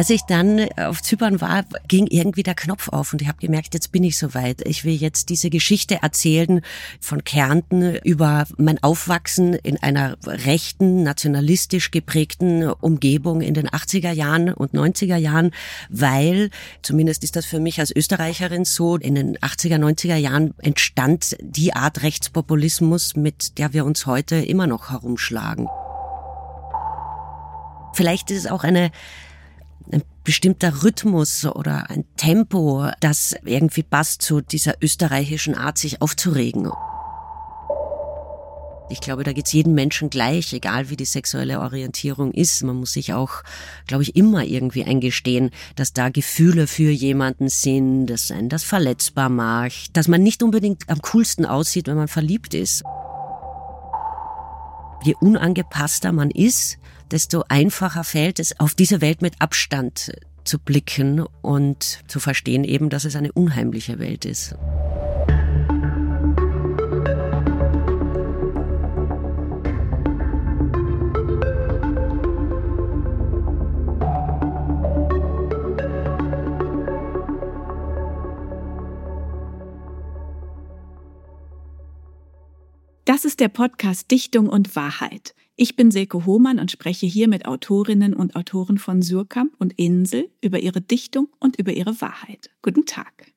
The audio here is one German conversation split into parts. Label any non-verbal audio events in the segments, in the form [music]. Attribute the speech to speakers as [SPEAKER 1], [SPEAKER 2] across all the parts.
[SPEAKER 1] als ich dann auf Zypern war, ging irgendwie der Knopf auf und ich habe gemerkt, jetzt bin ich soweit. Ich will jetzt diese Geschichte erzählen von Kärnten über mein Aufwachsen in einer rechten, nationalistisch geprägten Umgebung in den 80er Jahren und 90er Jahren, weil, zumindest ist das für mich als Österreicherin so, in den 80er, 90er Jahren entstand die Art Rechtspopulismus, mit der wir uns heute immer noch herumschlagen. Vielleicht ist es auch eine ein bestimmter Rhythmus oder ein Tempo, das irgendwie passt zu dieser österreichischen Art, sich aufzuregen. Ich glaube, da geht's jedem Menschen gleich, egal wie die sexuelle Orientierung ist. Man muss sich auch, glaube ich, immer irgendwie eingestehen, dass da Gefühle für jemanden sind, dass einen das verletzbar macht, dass man nicht unbedingt am coolsten aussieht, wenn man verliebt ist. Je unangepasster man ist, desto einfacher fällt es, auf diese Welt mit Abstand zu blicken und zu verstehen eben, dass es eine unheimliche Welt ist.
[SPEAKER 2] Das ist der Podcast Dichtung und Wahrheit. Ich bin Silke Hohmann und spreche hier mit Autorinnen und Autoren von Surkamp und Insel über ihre Dichtung und über ihre Wahrheit. Guten Tag.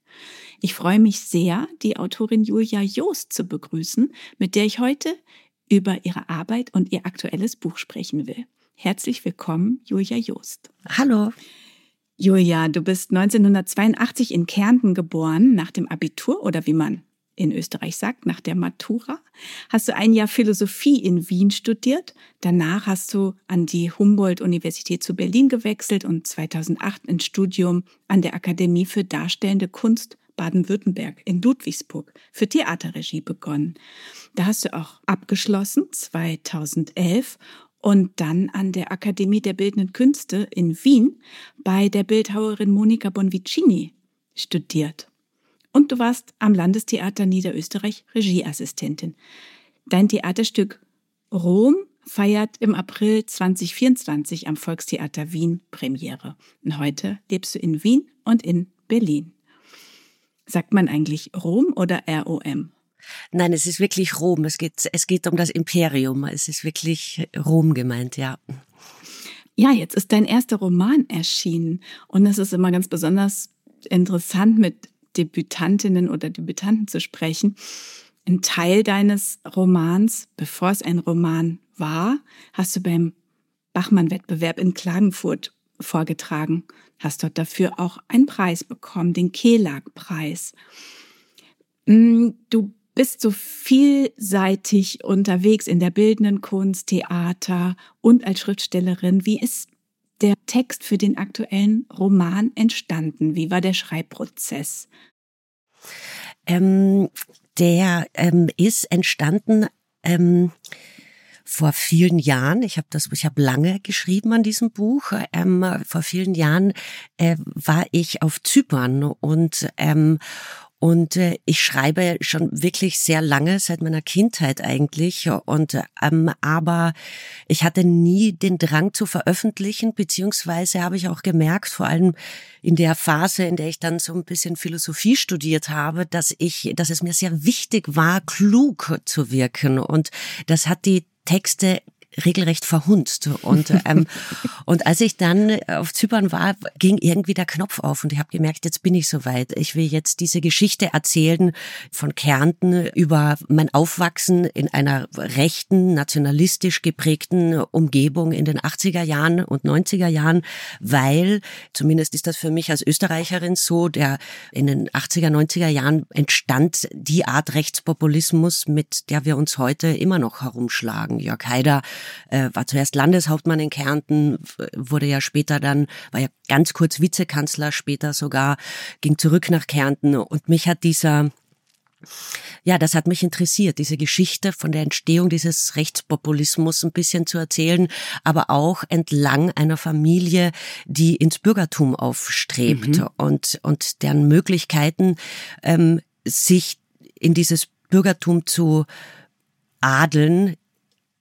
[SPEAKER 2] Ich freue mich sehr, die Autorin Julia Joost zu begrüßen, mit der ich heute über ihre Arbeit und ihr aktuelles Buch sprechen will. Herzlich willkommen, Julia Joost.
[SPEAKER 1] Hallo.
[SPEAKER 2] Julia, du bist 1982 in Kärnten geboren, nach dem Abitur oder wie man in Österreich sagt, nach der Matura, hast du ein Jahr Philosophie in Wien studiert. Danach hast du an die Humboldt-Universität zu Berlin gewechselt und 2008 ein Studium an der Akademie für Darstellende Kunst Baden-Württemberg in Ludwigsburg für Theaterregie begonnen. Da hast du auch abgeschlossen 2011 und dann an der Akademie der Bildenden Künste in Wien bei der Bildhauerin Monika Bonvicini studiert und du warst am Landestheater Niederösterreich Regieassistentin. Dein Theaterstück Rom feiert im April 2024 am Volkstheater Wien Premiere. Und heute lebst du in Wien und in Berlin. Sagt man eigentlich Rom oder ROM?
[SPEAKER 1] Nein, es ist wirklich Rom. Es geht, es geht um das Imperium. Es ist wirklich Rom gemeint, ja.
[SPEAKER 2] Ja, jetzt ist dein erster Roman erschienen. Und es ist immer ganz besonders interessant, mit Debütantinnen oder Debütanten zu sprechen. Ein Teil deines Romans, bevor es ein Roman war, hast du beim Bachmann-Wettbewerb in Klagenfurt vorgetragen, hast dort dafür auch einen Preis bekommen, den Kelag-Preis. Mm, du bist so vielseitig unterwegs in der bildenden Kunst, Theater und als Schriftstellerin. Wie ist der Text für den aktuellen Roman entstanden? Wie war der Schreibprozess?
[SPEAKER 1] Ähm, der ähm, ist entstanden ähm, vor vielen Jahren. Ich habe das, ich habe lange geschrieben an diesem Buch. Ähm, vor vielen Jahren äh, war ich auf Zypern und ähm, und äh, ich schreibe schon wirklich sehr lange, seit meiner Kindheit eigentlich. Und ähm, aber ich hatte nie den Drang zu veröffentlichen, beziehungsweise habe ich auch gemerkt, vor allem in der Phase, in der ich dann so ein bisschen Philosophie studiert habe, dass ich, dass es mir sehr wichtig war, klug zu wirken. Und das hat die Texte regelrecht verhunzt. Und, ähm, [laughs] und als ich dann auf Zypern war, ging irgendwie der Knopf auf und ich habe gemerkt, jetzt bin ich soweit. Ich will jetzt diese Geschichte erzählen von Kärnten über mein Aufwachsen in einer rechten, nationalistisch geprägten Umgebung in den 80er Jahren und 90er Jahren, weil, zumindest ist das für mich als Österreicherin so, der in den 80er, 90er Jahren entstand die Art Rechtspopulismus, mit der wir uns heute immer noch herumschlagen. Jörg Haider äh, war zuerst Landeshauptmann in Kärnten, wurde ja später dann, war ja ganz kurz Vizekanzler später sogar, ging zurück nach Kärnten und mich hat dieser ja, das hat mich interessiert, diese Geschichte von der Entstehung dieses Rechtspopulismus ein bisschen zu erzählen, aber auch entlang einer Familie, die ins Bürgertum aufstrebt mhm. und, und deren Möglichkeiten, ähm, sich in dieses Bürgertum zu adeln,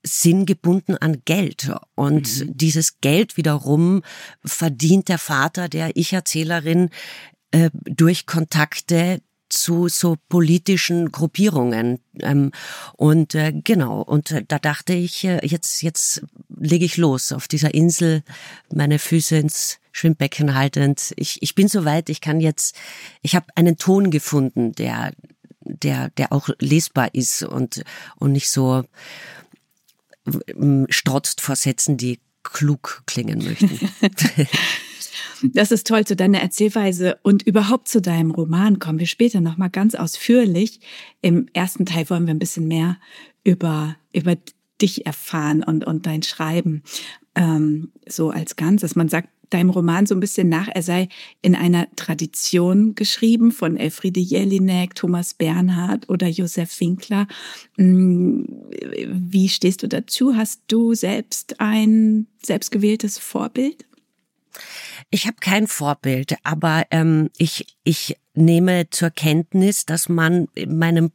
[SPEAKER 1] sind gebunden an Geld. Und mhm. dieses Geld wiederum verdient der Vater der Ich-Erzählerin äh, durch Kontakte zu so politischen Gruppierungen. Ähm, und äh, genau, und äh, da dachte ich, äh, jetzt, jetzt lege ich los auf dieser Insel, meine Füße ins Schwimmbecken haltend. Ich, ich bin soweit, ich kann jetzt, ich habe einen Ton gefunden, der, der, der auch lesbar ist und, und nicht so strotzt vor Sätzen, die klug klingen möchten. [laughs]
[SPEAKER 2] Das ist toll zu deiner Erzählweise und überhaupt zu deinem Roman kommen wir später nochmal ganz ausführlich. Im ersten Teil wollen wir ein bisschen mehr über, über dich erfahren und, und dein Schreiben ähm, so als Ganzes. Man sagt deinem Roman so ein bisschen nach, er sei in einer Tradition geschrieben von Elfriede Jelinek, Thomas Bernhard oder Josef Winkler. Mm, wie stehst du dazu? Hast du selbst ein selbstgewähltes Vorbild?
[SPEAKER 1] Ich habe kein Vorbild, aber ähm, ich, ich nehme zur Kenntnis, dass man in meinem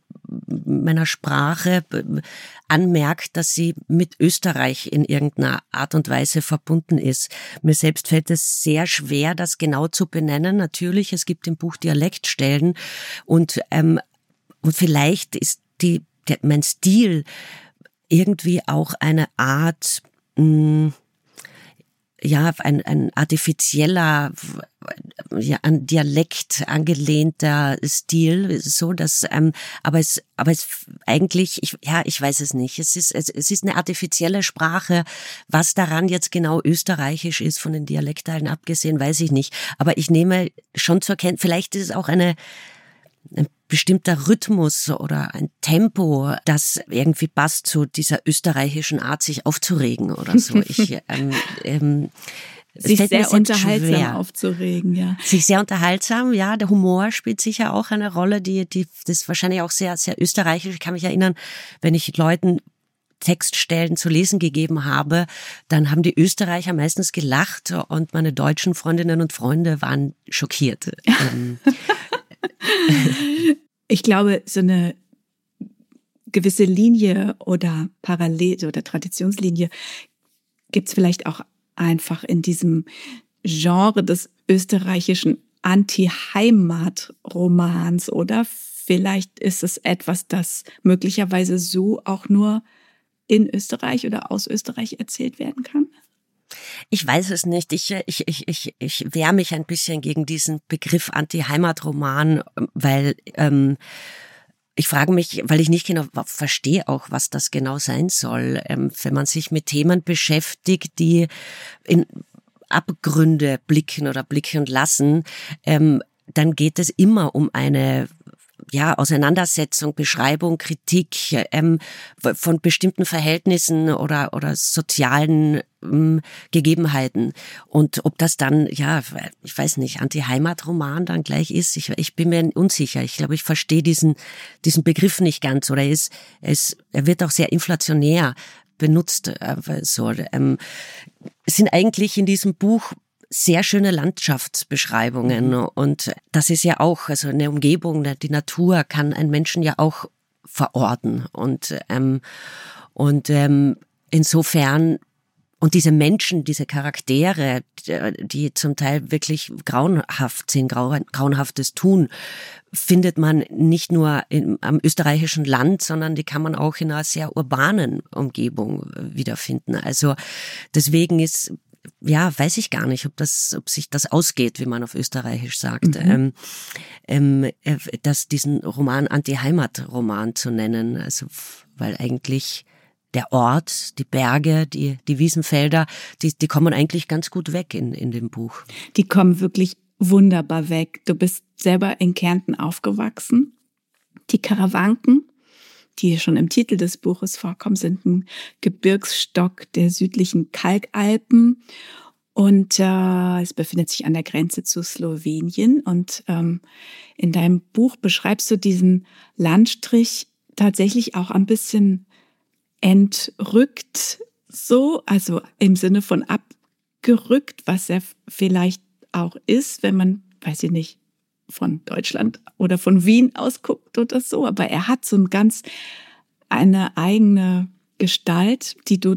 [SPEAKER 1] meiner Sprache anmerkt, dass sie mit Österreich in irgendeiner Art und Weise verbunden ist. Mir selbst fällt es sehr schwer, das genau zu benennen. Natürlich, es gibt im Buch Dialektstellen und ähm, und vielleicht ist die der, mein Stil irgendwie auch eine Art mh, ja, ein, ein artifizieller, ja, an Dialekt angelehnter Stil, so dass, ähm, aber es, aber es eigentlich, ich, ja, ich weiß es nicht. Es ist, es, es ist eine artifizielle Sprache. Was daran jetzt genau österreichisch ist, von den Dialektteilen abgesehen, weiß ich nicht. Aber ich nehme schon zur Kenntnis, vielleicht ist es auch eine, ein bestimmter Rhythmus oder ein Tempo, das irgendwie passt zu dieser österreichischen Art, sich aufzuregen oder so. Ich, [laughs] ähm, ähm,
[SPEAKER 2] sich sehr unterhaltsam schwer. aufzuregen, ja.
[SPEAKER 1] Sich sehr unterhaltsam, ja. Der Humor spielt sicher auch eine Rolle, die, die, das ist wahrscheinlich auch sehr, sehr österreichisch. Ich kann mich erinnern, wenn ich Leuten Textstellen zu lesen gegeben habe, dann haben die Österreicher meistens gelacht und meine deutschen Freundinnen und Freunde waren schockiert. [laughs] [laughs]
[SPEAKER 2] Ich glaube, so eine gewisse Linie oder Parallel- oder Traditionslinie gibt es vielleicht auch einfach in diesem Genre des österreichischen Anti-Heimat-Romans oder vielleicht ist es etwas, das möglicherweise so auch nur in Österreich oder aus Österreich erzählt werden kann?
[SPEAKER 1] Ich weiß es nicht. Ich, ich, ich, ich, ich wehre mich ein bisschen gegen diesen Begriff Anti-Heimat-Roman, weil ähm, ich frage mich, weil ich nicht genau verstehe auch, was das genau sein soll, ähm, wenn man sich mit Themen beschäftigt, die in Abgründe blicken oder blicken lassen, ähm, dann geht es immer um eine ja, Auseinandersetzung, Beschreibung, Kritik ähm, von bestimmten Verhältnissen oder, oder sozialen ähm, Gegebenheiten. Und ob das dann, ja, ich weiß nicht, Anti-Heimat-Roman dann gleich ist, ich, ich bin mir unsicher. Ich glaube, ich verstehe diesen, diesen Begriff nicht ganz oder er ist, ist, er wird auch sehr inflationär benutzt. Äh, so, ähm, es sind eigentlich in diesem Buch sehr schöne Landschaftsbeschreibungen mhm. und das ist ja auch, also eine Umgebung, die Natur kann ein Menschen ja auch verorten und ähm, und ähm, insofern und diese Menschen, diese Charaktere, die zum Teil wirklich grauenhaft sind, grauenhaftes tun, findet man nicht nur im, am österreichischen Land, sondern die kann man auch in einer sehr urbanen Umgebung wiederfinden. Also deswegen ist ja, weiß ich gar nicht, ob das, ob sich das ausgeht, wie man auf Österreichisch sagt, mhm. ähm, ähm, äh, dass diesen Roman Anti-Heimat-Roman zu nennen, also weil eigentlich der Ort, die Berge, die, die Wiesenfelder, die, die kommen eigentlich ganz gut weg in, in dem Buch.
[SPEAKER 2] Die kommen wirklich wunderbar weg. Du bist selber in Kärnten aufgewachsen. Die Karawanken, die schon im Titel des Buches vorkommen, sind ein Gebirgsstock der südlichen Kalkalpen. Und äh, es befindet sich an der Grenze zu Slowenien. Und ähm, in deinem Buch beschreibst du diesen Landstrich tatsächlich auch ein bisschen entrückt, so, also im Sinne von abgerückt, was er vielleicht auch ist, wenn man, weiß ich nicht, von Deutschland oder von Wien ausguckt oder so, aber er hat so ein ganz eine eigene Gestalt, die du,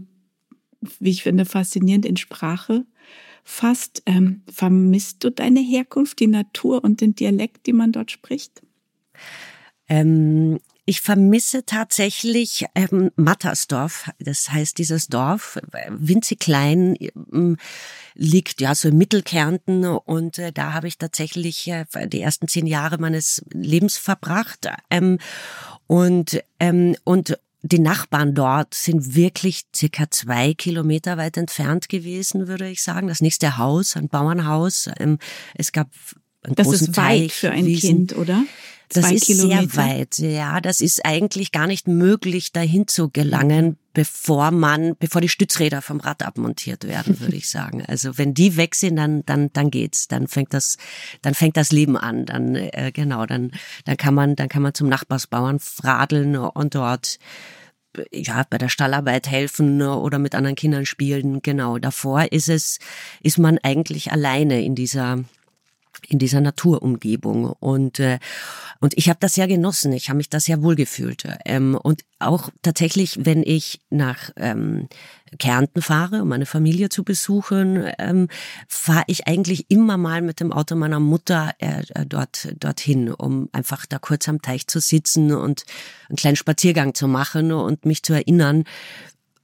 [SPEAKER 2] wie ich finde, faszinierend in Sprache fasst. Ähm, vermisst du deine Herkunft, die Natur und den Dialekt, die man dort spricht?
[SPEAKER 1] Ähm, ich vermisse tatsächlich ähm, Mattersdorf. Das heißt, dieses Dorf, winzig klein, ähm, liegt ja so im Mittelkärnten und äh, da habe ich tatsächlich äh, die ersten zehn Jahre meines Lebens verbracht. Ähm, und, ähm, und die Nachbarn dort sind wirklich circa zwei Kilometer weit entfernt gewesen, würde ich sagen. Das nächste Haus, ein Bauernhaus. Ähm, es gab einen
[SPEAKER 2] das
[SPEAKER 1] großen
[SPEAKER 2] ist weit
[SPEAKER 1] Teich,
[SPEAKER 2] für ein
[SPEAKER 1] Wiesen.
[SPEAKER 2] Kind, oder?
[SPEAKER 1] Das
[SPEAKER 2] Zwei
[SPEAKER 1] ist
[SPEAKER 2] Kilometer.
[SPEAKER 1] sehr weit, ja. Das ist eigentlich gar nicht möglich, dahin zu gelangen, bevor man, bevor die Stützräder vom Rad abmontiert werden, würde ich [laughs] sagen. Also wenn die weg sind, dann, dann, dann geht's, dann fängt das, dann fängt das Leben an, dann äh, genau, dann, dann kann man, dann kann man zum Nachbarsbauern radeln und dort ja, bei der Stallarbeit helfen oder mit anderen Kindern spielen. Genau. Davor ist es, ist man eigentlich alleine in dieser in dieser Naturumgebung und äh, und ich habe das sehr genossen. Ich habe mich da sehr wohl gefühlt ähm, und auch tatsächlich, wenn ich nach ähm, Kärnten fahre, um meine Familie zu besuchen, ähm, fahre ich eigentlich immer mal mit dem Auto meiner Mutter äh, äh, dort dorthin, um einfach da kurz am Teich zu sitzen und einen kleinen Spaziergang zu machen und mich zu erinnern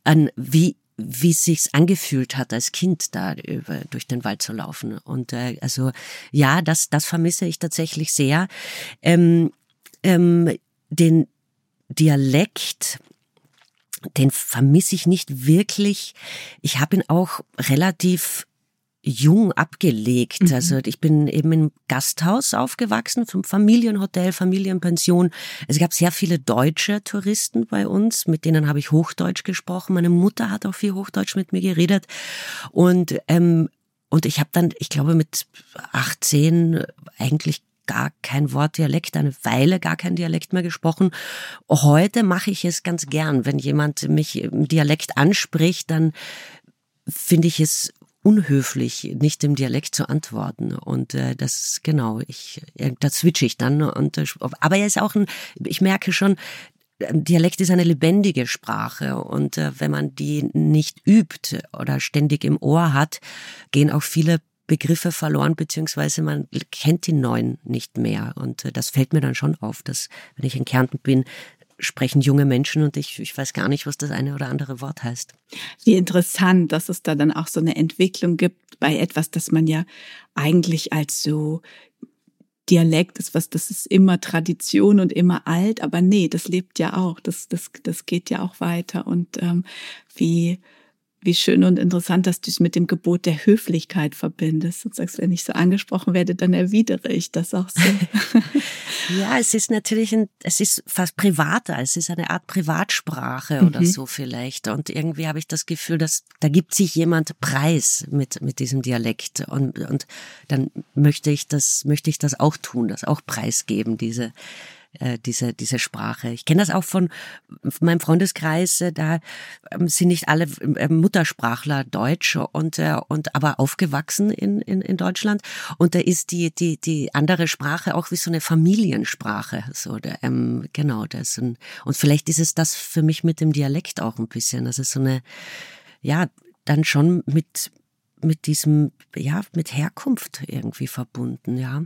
[SPEAKER 1] an wie wie es sich angefühlt hat, als Kind da über, durch den Wald zu laufen. Und äh, also ja, das, das vermisse ich tatsächlich sehr. Ähm, ähm, den Dialekt, den vermisse ich nicht wirklich. Ich habe ihn auch relativ jung abgelegt.
[SPEAKER 2] Mhm.
[SPEAKER 1] Also ich bin eben im Gasthaus aufgewachsen, vom Familienhotel, Familienpension. Es gab sehr viele deutsche Touristen bei uns, mit denen habe ich Hochdeutsch gesprochen. Meine Mutter hat auch viel Hochdeutsch mit mir geredet. Und, ähm, und ich habe dann, ich glaube, mit 18 eigentlich gar kein Wort Dialekt, eine Weile gar kein Dialekt mehr gesprochen. Heute mache ich es ganz gern. Wenn jemand mich im Dialekt anspricht, dann finde ich es unhöflich, nicht im Dialekt zu antworten. Und äh, das genau, ich äh, da switche ich dann. Und äh, aber er ist auch ein, ich merke schon, Dialekt ist eine lebendige Sprache und äh, wenn man die nicht übt oder ständig im Ohr hat, gehen auch viele Begriffe verloren, beziehungsweise man kennt die neuen nicht mehr. Und äh, das fällt mir dann schon auf, dass wenn ich in Kärnten bin, sprechen junge Menschen und ich, ich weiß gar nicht, was das eine oder andere Wort heißt.
[SPEAKER 2] Wie interessant, dass es da dann auch so eine Entwicklung gibt bei etwas, das man ja eigentlich als so Dialekt ist, was das ist immer Tradition und immer alt, aber nee, das lebt ja auch, das das das geht ja auch weiter und ähm, wie wie schön und interessant, dass du es mit dem Gebot der Höflichkeit verbindest und sagst, wenn ich so angesprochen werde, dann erwidere ich das auch so. [laughs]
[SPEAKER 1] ja, es ist natürlich ein, es ist fast privater, es ist eine Art Privatsprache oder
[SPEAKER 2] Mhm.
[SPEAKER 1] so vielleicht. Und irgendwie habe ich das Gefühl, dass da gibt sich jemand preis mit, mit diesem Dialekt. Und, und dann möchte ich das, möchte ich das auch tun, das auch preisgeben, diese, äh, diese, diese Sprache. Ich kenne das auch von meinem Freundeskreis, äh, da ähm, sind nicht alle äh, Muttersprachler Deutsch und, äh, und aber aufgewachsen in, in, in Deutschland. Und da ist die, die, die andere Sprache auch wie so eine Familiensprache. So, der, ähm, genau, das ein, und vielleicht ist es das für mich mit dem Dialekt auch ein bisschen. Das ist so eine, ja, dann schon mit, mit diesem, ja, mit Herkunft irgendwie verbunden, ja.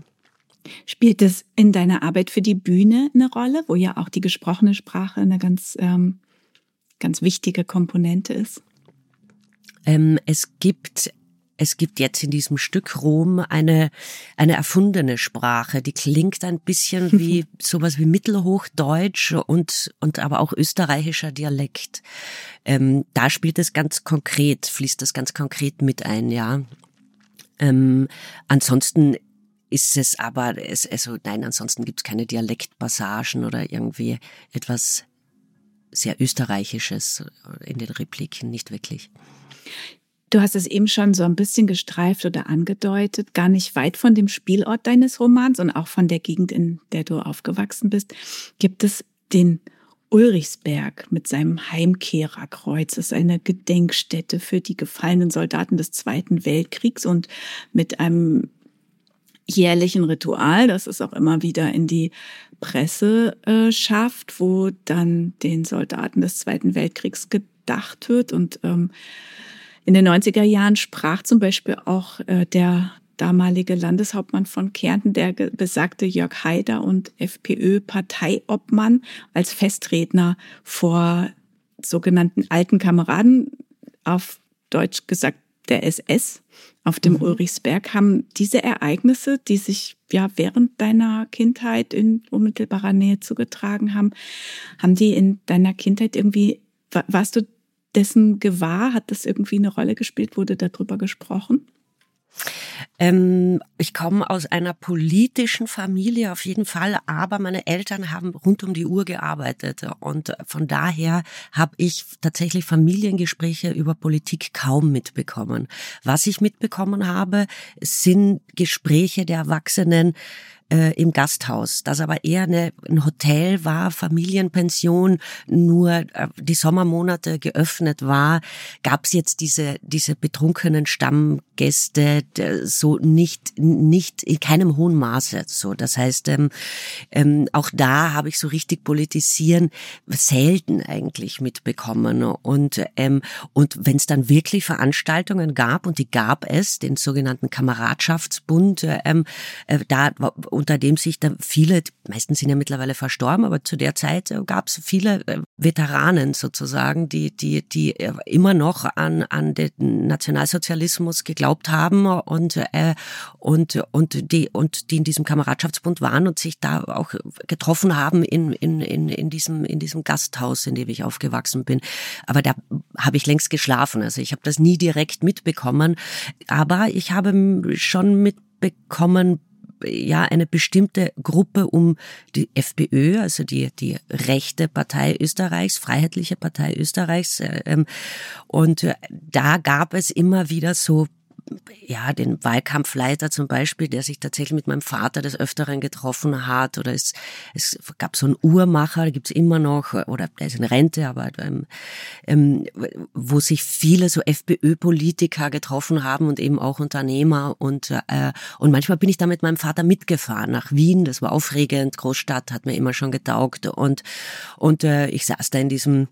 [SPEAKER 2] Spielt es in deiner Arbeit für die Bühne eine Rolle, wo ja auch die gesprochene Sprache eine ganz, ähm, ganz wichtige Komponente ist?
[SPEAKER 1] Ähm, es gibt es gibt jetzt in diesem Stück Rom eine, eine erfundene Sprache, die klingt ein bisschen [laughs] wie sowas wie Mittelhochdeutsch und, und aber auch österreichischer Dialekt. Ähm, da spielt es ganz konkret, fließt das ganz konkret mit ein, ja. Ähm, ansonsten ist es aber, es, also nein, ansonsten gibt es keine Dialektpassagen oder irgendwie etwas sehr Österreichisches in den Repliken, nicht wirklich.
[SPEAKER 2] Du hast es eben schon so ein bisschen gestreift oder angedeutet, gar nicht weit von dem Spielort deines Romans und auch von der Gegend, in der du aufgewachsen bist, gibt es den Ulrichsberg mit seinem Heimkehrerkreuz. Das ist eine Gedenkstätte für die gefallenen Soldaten des Zweiten Weltkriegs und mit einem jährlichen Ritual, das es auch immer wieder in die Presse äh, schafft, wo dann den Soldaten des Zweiten Weltkriegs gedacht wird. Und ähm, in den 90er Jahren sprach zum Beispiel auch äh, der damalige Landeshauptmann von Kärnten, der besagte Jörg Haider und FPÖ-Parteiobmann als Festredner vor sogenannten alten Kameraden, auf Deutsch gesagt der SS auf dem mhm. Ulrichsberg. Haben diese Ereignisse, die sich ja während deiner Kindheit in unmittelbarer Nähe zugetragen haben, haben die in deiner Kindheit irgendwie, warst du dessen gewahr? Hat das irgendwie eine Rolle gespielt? Wurde darüber gesprochen?
[SPEAKER 1] Ähm, ich komme aus einer politischen Familie auf jeden Fall, aber meine Eltern haben rund um die Uhr gearbeitet und von daher habe ich tatsächlich Familiengespräche über Politik kaum mitbekommen. Was ich mitbekommen habe, sind Gespräche der Erwachsenen äh, im Gasthaus, das aber eher eine, ein Hotel war, Familienpension, nur äh, die Sommermonate geöffnet war, gab es jetzt diese, diese betrunkenen Stammgäste so nicht, nicht in keinem hohen Maße. So, das heißt, ähm, ähm, auch da habe ich so richtig politisieren selten eigentlich mitbekommen. Und, ähm, und wenn es dann wirklich Veranstaltungen gab, und die gab es, den sogenannten Kameradschaftsbund, ähm, äh, da unter dem sich da viele, meistens sind ja mittlerweile verstorben, aber zu der Zeit äh, gab es viele äh, Veteranen sozusagen, die, die, die äh, immer noch an, an den Nationalsozialismus geglaubt haben und, äh, und, und, die, und die in diesem Kameradschaftsbund waren und sich da auch getroffen haben in, in, in, in, diesem, in diesem Gasthaus, in dem ich aufgewachsen bin. Aber da habe ich längst geschlafen. Also ich habe das nie direkt mitbekommen. Aber ich habe schon mitbekommen, ja eine bestimmte Gruppe um die FPÖ, also die die rechte Partei Österreichs, Freiheitliche Partei Österreichs, äh, ähm, und äh, da gab es immer wieder so ja, den Wahlkampfleiter zum Beispiel, der sich tatsächlich mit meinem Vater des Öfteren getroffen hat, oder es, es gab so einen Uhrmacher, da gibt's immer noch, oder der ist in Rente, aber ähm, ähm, wo sich viele so FPÖ-Politiker getroffen haben und eben auch Unternehmer und äh, und manchmal bin ich da mit meinem Vater mitgefahren nach Wien, das war aufregend, Großstadt, hat mir immer schon getaugt. Und und äh, ich saß da in diesem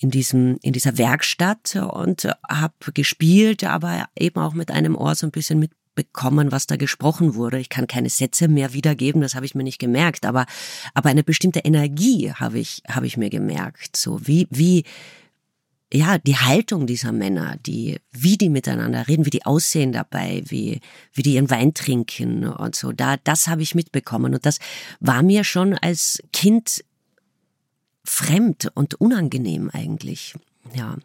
[SPEAKER 1] in diesem in dieser Werkstatt und habe gespielt, aber eben auch mit einem Ohr so ein bisschen mitbekommen, was da gesprochen wurde. Ich kann keine Sätze mehr wiedergeben, das habe ich mir nicht gemerkt, aber aber eine bestimmte Energie habe ich habe ich mir gemerkt, so wie wie ja, die Haltung dieser Männer, die, wie die miteinander reden, wie die aussehen dabei, wie, wie die ihren Wein trinken und so, da, das habe ich mitbekommen. Und das war mir schon als Kind fremd und unangenehm eigentlich. Ja.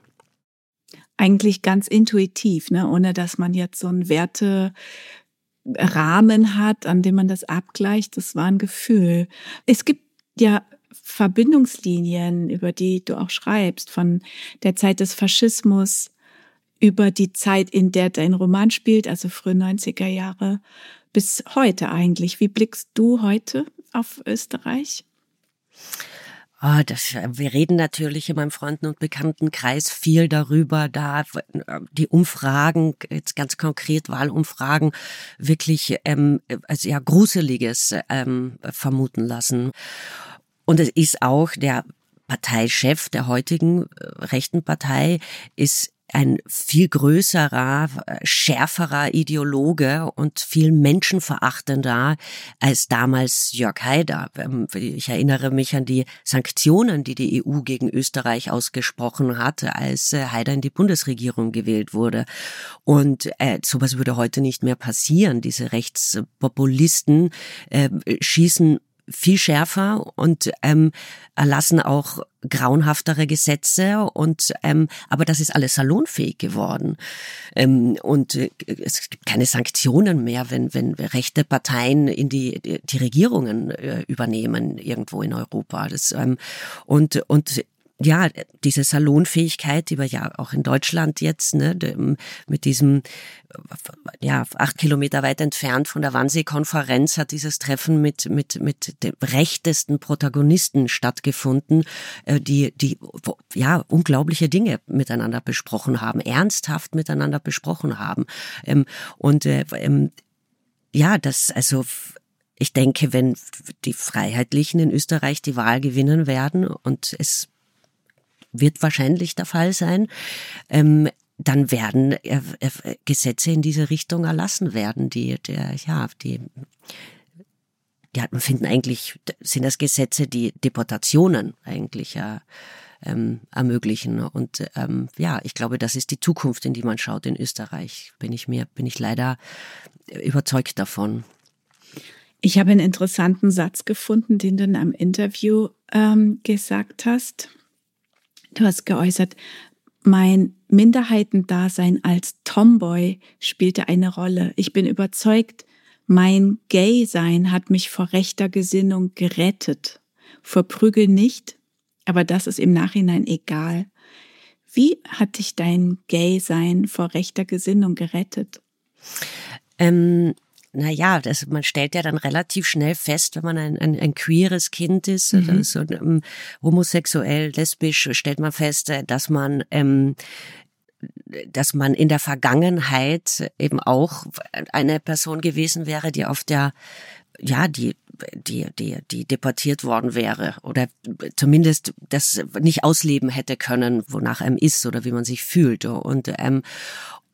[SPEAKER 2] Eigentlich ganz intuitiv, ne? ohne dass man jetzt so einen Werterahmen hat, an dem man das abgleicht. Das war ein Gefühl. Es gibt ja Verbindungslinien, über die du auch schreibst, von der Zeit des Faschismus über die Zeit, in der dein Roman spielt, also frühe 90er Jahre, bis heute eigentlich. Wie blickst du heute auf Österreich?
[SPEAKER 1] Oh, das, wir reden natürlich in meinem Freunden- und Bekanntenkreis viel darüber, da die Umfragen, jetzt ganz konkret Wahlumfragen, wirklich ähm, also ja gruseliges ähm, vermuten lassen. Und es ist auch der Parteichef der heutigen äh, rechten Partei ist ein viel größerer, schärferer Ideologe und viel menschenverachtender als damals Jörg Haider. Ähm, ich erinnere mich an die Sanktionen, die die EU gegen Österreich ausgesprochen hat, als äh, Haider in die Bundesregierung gewählt wurde. Und äh, sowas würde heute nicht mehr passieren. Diese Rechtspopulisten äh, schießen viel schärfer und ähm, erlassen auch grauenhaftere Gesetze und ähm, aber das ist alles salonfähig geworden ähm, und äh, es gibt keine Sanktionen mehr, wenn wenn rechte Parteien in die die Regierungen äh, übernehmen irgendwo in Europa. Das ähm, und und ja, diese Salonfähigkeit, die wir ja auch in Deutschland jetzt, ne, mit diesem, ja, acht Kilometer weit entfernt von der Wannsee-Konferenz hat dieses Treffen mit, mit, mit den rechtesten Protagonisten stattgefunden, äh, die, die, ja, unglaubliche Dinge miteinander besprochen haben, ernsthaft miteinander besprochen haben. Ähm, und, äh, ähm, ja, das, also, ich denke, wenn die Freiheitlichen in Österreich die Wahl gewinnen werden und es wird wahrscheinlich der Fall sein, ähm, dann werden äh, äh, Gesetze in diese Richtung erlassen werden, die, der, ja, die, ja, man finden eigentlich, sind das Gesetze, die Deportationen eigentlich ja, ähm, ermöglichen. Und ähm, ja, ich glaube, das ist die Zukunft, in die man schaut in Österreich. Bin ich mir, bin ich leider überzeugt davon.
[SPEAKER 2] Ich habe einen interessanten Satz gefunden, den du in einem Interview ähm, gesagt hast. Du hast geäußert, mein Minderheitendasein als Tomboy spielte eine Rolle. Ich bin überzeugt, mein Gay-Sein hat mich vor rechter Gesinnung gerettet. Vor Prügel nicht, aber das ist im Nachhinein egal. Wie hat dich dein Gay-Sein vor rechter Gesinnung gerettet?
[SPEAKER 1] Ähm, naja, das, man stellt ja dann relativ schnell fest, wenn man ein, ein, ein queeres Kind ist, mhm. oder so, ähm, homosexuell, lesbisch, stellt man fest, äh, dass man ähm, dass man in der Vergangenheit eben auch eine Person gewesen wäre, die auf der ja, die, die, die, die deportiert worden wäre oder zumindest das nicht ausleben hätte können, wonach einem ist oder wie man sich fühlt. Und, ähm,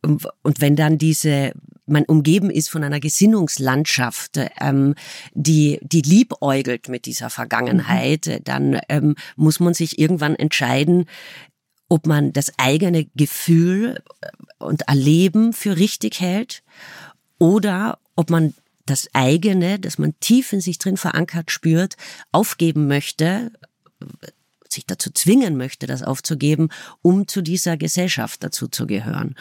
[SPEAKER 1] und wenn dann diese man umgeben ist von einer Gesinnungslandschaft, ähm, die die liebäugelt mit dieser Vergangenheit, mhm. dann ähm, muss man sich irgendwann entscheiden, ob man das eigene Gefühl und Erleben für richtig hält oder ob man das eigene, das man tief in sich drin verankert spürt, aufgeben möchte, sich dazu zwingen möchte, das aufzugeben, um zu dieser Gesellschaft dazu zu gehören.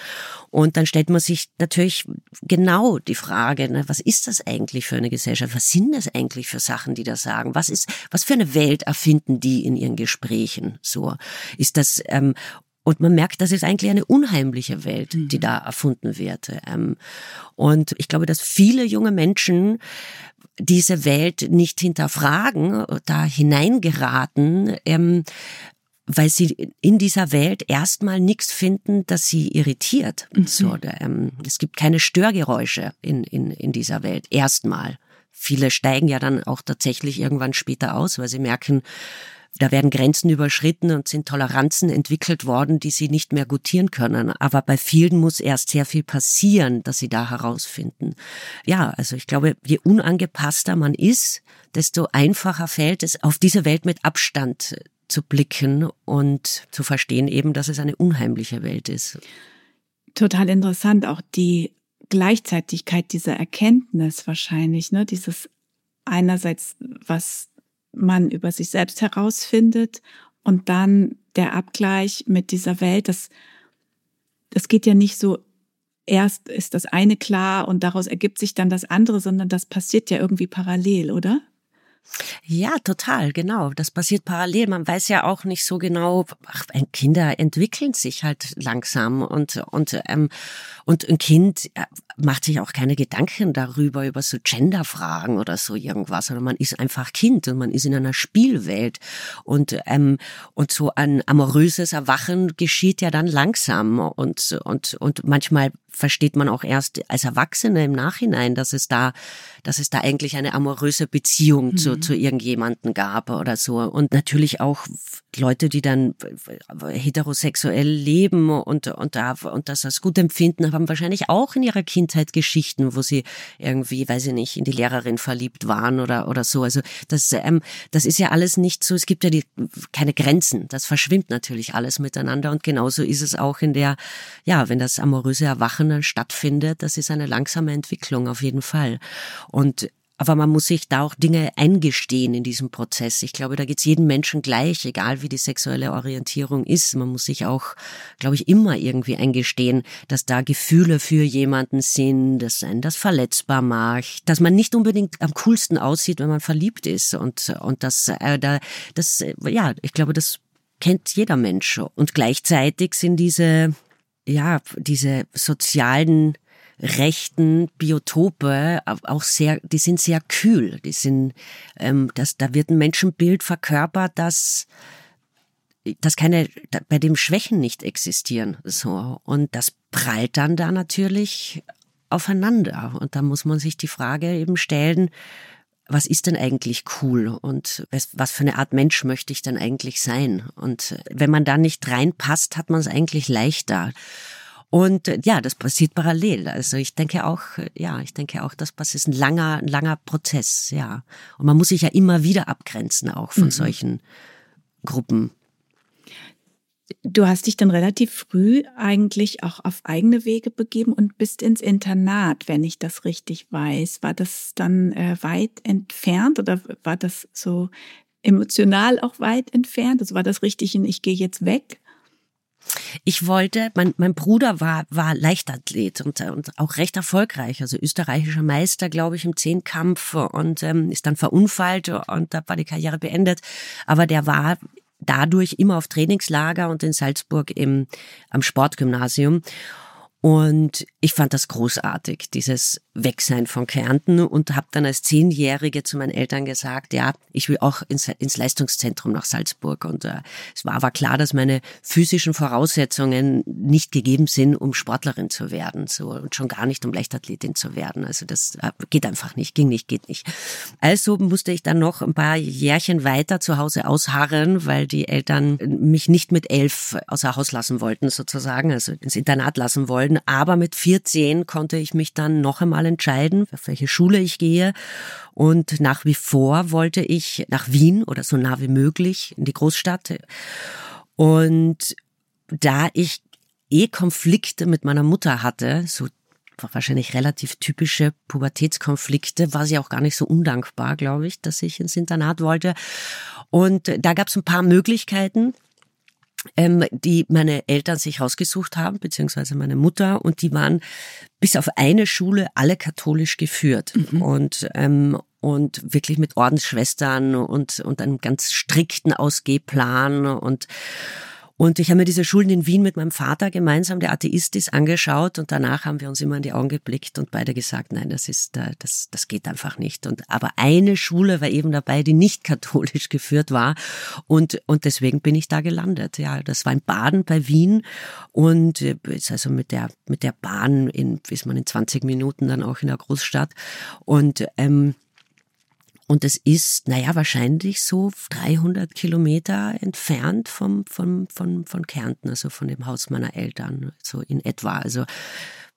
[SPEAKER 1] Und dann stellt man sich natürlich genau die Frage, ne, was ist das eigentlich für eine Gesellschaft? Was sind das eigentlich für Sachen, die da sagen? Was ist, was für eine Welt erfinden die in ihren Gesprächen? So ist das ähm, und man merkt, das ist eigentlich eine unheimliche Welt, die mhm. da erfunden wird. Ähm, und ich glaube, dass viele junge Menschen diese Welt nicht hinterfragen, da hineingeraten, ähm, weil sie in dieser Welt erstmal nichts finden, das sie irritiert. Mhm. So, ähm, es gibt keine Störgeräusche in, in, in dieser Welt, erstmal. Viele steigen ja dann auch tatsächlich irgendwann später aus, weil sie merken, da werden Grenzen überschritten und sind Toleranzen entwickelt worden, die sie nicht mehr gutieren können. Aber bei vielen muss erst sehr viel passieren, dass sie da herausfinden. Ja, also ich glaube, je unangepasster man ist, desto einfacher fällt es, auf diese Welt mit Abstand zu blicken und zu verstehen eben, dass es eine unheimliche Welt ist.
[SPEAKER 2] Total interessant, auch die Gleichzeitigkeit dieser Erkenntnis wahrscheinlich, ne? Dieses einerseits, was man über sich selbst herausfindet und dann der Abgleich mit dieser Welt, das, das geht ja nicht so, erst ist das eine klar und daraus ergibt sich dann das andere, sondern das passiert ja irgendwie parallel, oder?
[SPEAKER 1] Ja, total, genau. Das passiert parallel. Man weiß ja auch nicht so genau, ach, Kinder entwickeln sich halt langsam und, und, ähm, und ein Kind äh, macht sich auch keine Gedanken darüber, über so Genderfragen oder so irgendwas, sondern man ist einfach Kind und man ist in einer Spielwelt. Und, ähm, und so ein amoröses Erwachen geschieht ja dann langsam und, und, und manchmal versteht man auch erst als Erwachsene im Nachhinein, dass es da, dass es da eigentlich eine amoröse Beziehung mhm. zu, zu irgendjemanden gab oder so. Und natürlich auch Leute, die dann heterosexuell leben und, und da, und das als gut empfinden, haben wahrscheinlich auch in ihrer Kindheit Geschichten, wo sie irgendwie, weiß ich nicht, in die Lehrerin verliebt waren oder, oder so. Also das, ähm, das ist ja alles nicht so, es gibt ja die, keine Grenzen. Das verschwimmt natürlich alles miteinander und genauso ist es auch in der, ja, wenn das amoröse Erwachen dann stattfindet, das ist eine langsame Entwicklung auf jeden Fall. Und aber man muss sich da auch Dinge eingestehen in diesem Prozess. Ich glaube, da geht's jedem Menschen gleich, egal wie die sexuelle Orientierung ist. Man muss sich auch, glaube ich, immer irgendwie eingestehen, dass da Gefühle für jemanden sind, dass einen das verletzbar macht, dass man nicht unbedingt am coolsten aussieht, wenn man verliebt ist und und das äh, da das äh, ja, ich glaube, das kennt jeder Mensch und gleichzeitig sind diese ja, diese sozialen rechten Biotope auch sehr, die sind sehr kühl. Die sind, ähm, das, da wird ein Menschenbild verkörpert, das dass keine, bei dem Schwächen nicht existieren, so. Und das prallt dann da natürlich aufeinander. Und da muss man sich die Frage eben stellen, was ist denn eigentlich cool und was für eine Art Mensch möchte ich denn eigentlich sein? Und wenn man da nicht reinpasst, hat man es eigentlich leichter. Und äh, ja, das passiert parallel. Also ich denke auch, ja, ich denke auch, das ist ein langer, ein langer Prozess, ja. Und man muss sich ja immer wieder abgrenzen auch von mhm. solchen Gruppen.
[SPEAKER 2] Du hast dich dann relativ früh eigentlich auch auf eigene Wege begeben und bist ins Internat, wenn ich das richtig weiß. War das dann äh, weit entfernt oder war das so emotional auch weit entfernt? Also war das richtig in Ich gehe jetzt weg?
[SPEAKER 1] Ich wollte, mein, mein Bruder war, war Leichtathlet und, und auch recht erfolgreich, also österreichischer Meister, glaube ich, im Zehnkampf und ähm, ist dann verunfallt und da war die Karriere beendet. Aber der war dadurch immer auf Trainingslager und in Salzburg im, am Sportgymnasium. Und ich fand das großartig, dieses Wegsein von Kärnten und habe dann als Zehnjährige zu meinen Eltern gesagt, ja, ich will auch ins, ins Leistungszentrum nach Salzburg. Und äh, es war aber klar, dass meine physischen Voraussetzungen nicht gegeben sind, um Sportlerin zu werden, so und schon gar nicht um Leichtathletin zu werden. Also das äh, geht einfach nicht, ging nicht, geht nicht. Also musste ich dann noch ein paar Jährchen weiter zu Hause ausharren, weil die Eltern mich nicht mit elf außer Haus lassen wollten, sozusagen, also ins Internat lassen wollten. Aber mit 14 konnte ich mich dann noch einmal entscheiden, auf welche Schule ich gehe. Und nach wie vor wollte ich nach Wien oder so nah wie möglich in die Großstadt. Und da ich eh Konflikte mit meiner Mutter hatte, so wahrscheinlich relativ typische Pubertätskonflikte, war sie auch gar nicht so undankbar, glaube ich, dass ich ins Internat wollte. Und da gab es ein paar Möglichkeiten ähm, die meine Eltern sich rausgesucht haben, beziehungsweise meine Mutter, und die waren bis auf eine Schule alle katholisch geführt mhm. und ähm, und wirklich mit Ordensschwestern und und einem ganz strikten Ausgehplan und und ich habe mir diese Schulen in Wien mit meinem Vater gemeinsam, der Atheist ist, angeschaut und danach haben wir uns immer in die Augen geblickt und beide gesagt, nein, das ist, äh, das, das geht einfach nicht. Und aber eine Schule war eben dabei, die nicht [laughs] katholisch geführt war und und deswegen bin ich da gelandet. Ja, das war in Baden bei Wien und äh, ist also mit der mit der Bahn in ist man in 20 Minuten dann auch in der Großstadt und ähm, und es ist, naja, wahrscheinlich so 300 Kilometer entfernt vom, vom, von, von Kärnten, also von dem Haus meiner Eltern, so in etwa. Also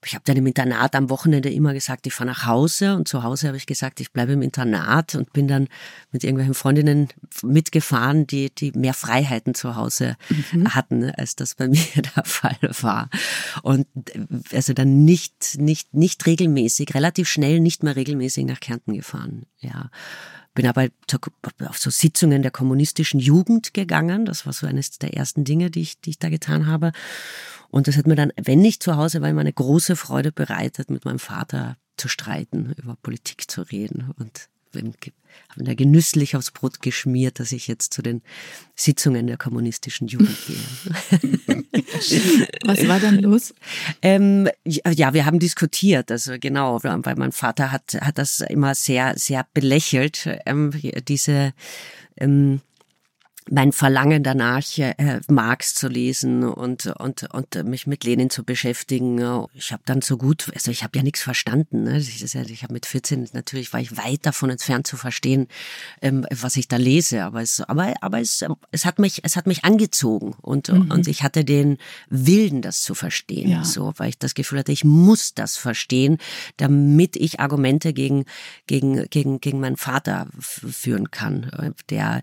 [SPEAKER 1] ich habe dann im Internat am Wochenende immer gesagt, ich fahre nach Hause und zu Hause habe ich gesagt, ich bleibe im Internat und bin dann mit irgendwelchen Freundinnen mitgefahren, die, die mehr Freiheiten zu Hause mhm. hatten, als das bei [laughs] mir der Fall war. Und also dann nicht, nicht, nicht regelmäßig, relativ schnell nicht mehr regelmäßig nach Kärnten gefahren. Ja bin aber auf so Sitzungen der kommunistischen Jugend gegangen. Das war so eines der ersten Dinge, die ich, die ich da getan habe. Und das hat mir dann, wenn nicht zu Hause war, immer eine große Freude bereitet, mit meinem Vater zu streiten, über Politik zu reden. Und haben da genüsslich aufs Brot geschmiert, dass ich jetzt zu den Sitzungen der kommunistischen Jugend gehe.
[SPEAKER 2] Was war dann los?
[SPEAKER 1] Ähm, ja, wir haben diskutiert, also genau, weil mein Vater hat, hat das immer sehr, sehr belächelt, ähm, diese ähm, mein Verlangen danach, äh, Marx zu lesen und, und, und mich mit Lenin zu beschäftigen. Ich habe dann so gut, also ich habe ja nichts verstanden. Ne? Ich, ich habe mit 14 natürlich war ich weit davon entfernt zu verstehen, ähm, was ich da lese. Aber es, aber, aber es, es hat mich, es hat mich angezogen und, mhm. und ich hatte den Willen, das zu verstehen. Ja. So, weil ich das Gefühl hatte, ich muss das verstehen, damit ich Argumente gegen, gegen, gegen, gegen meinen Vater führen kann, der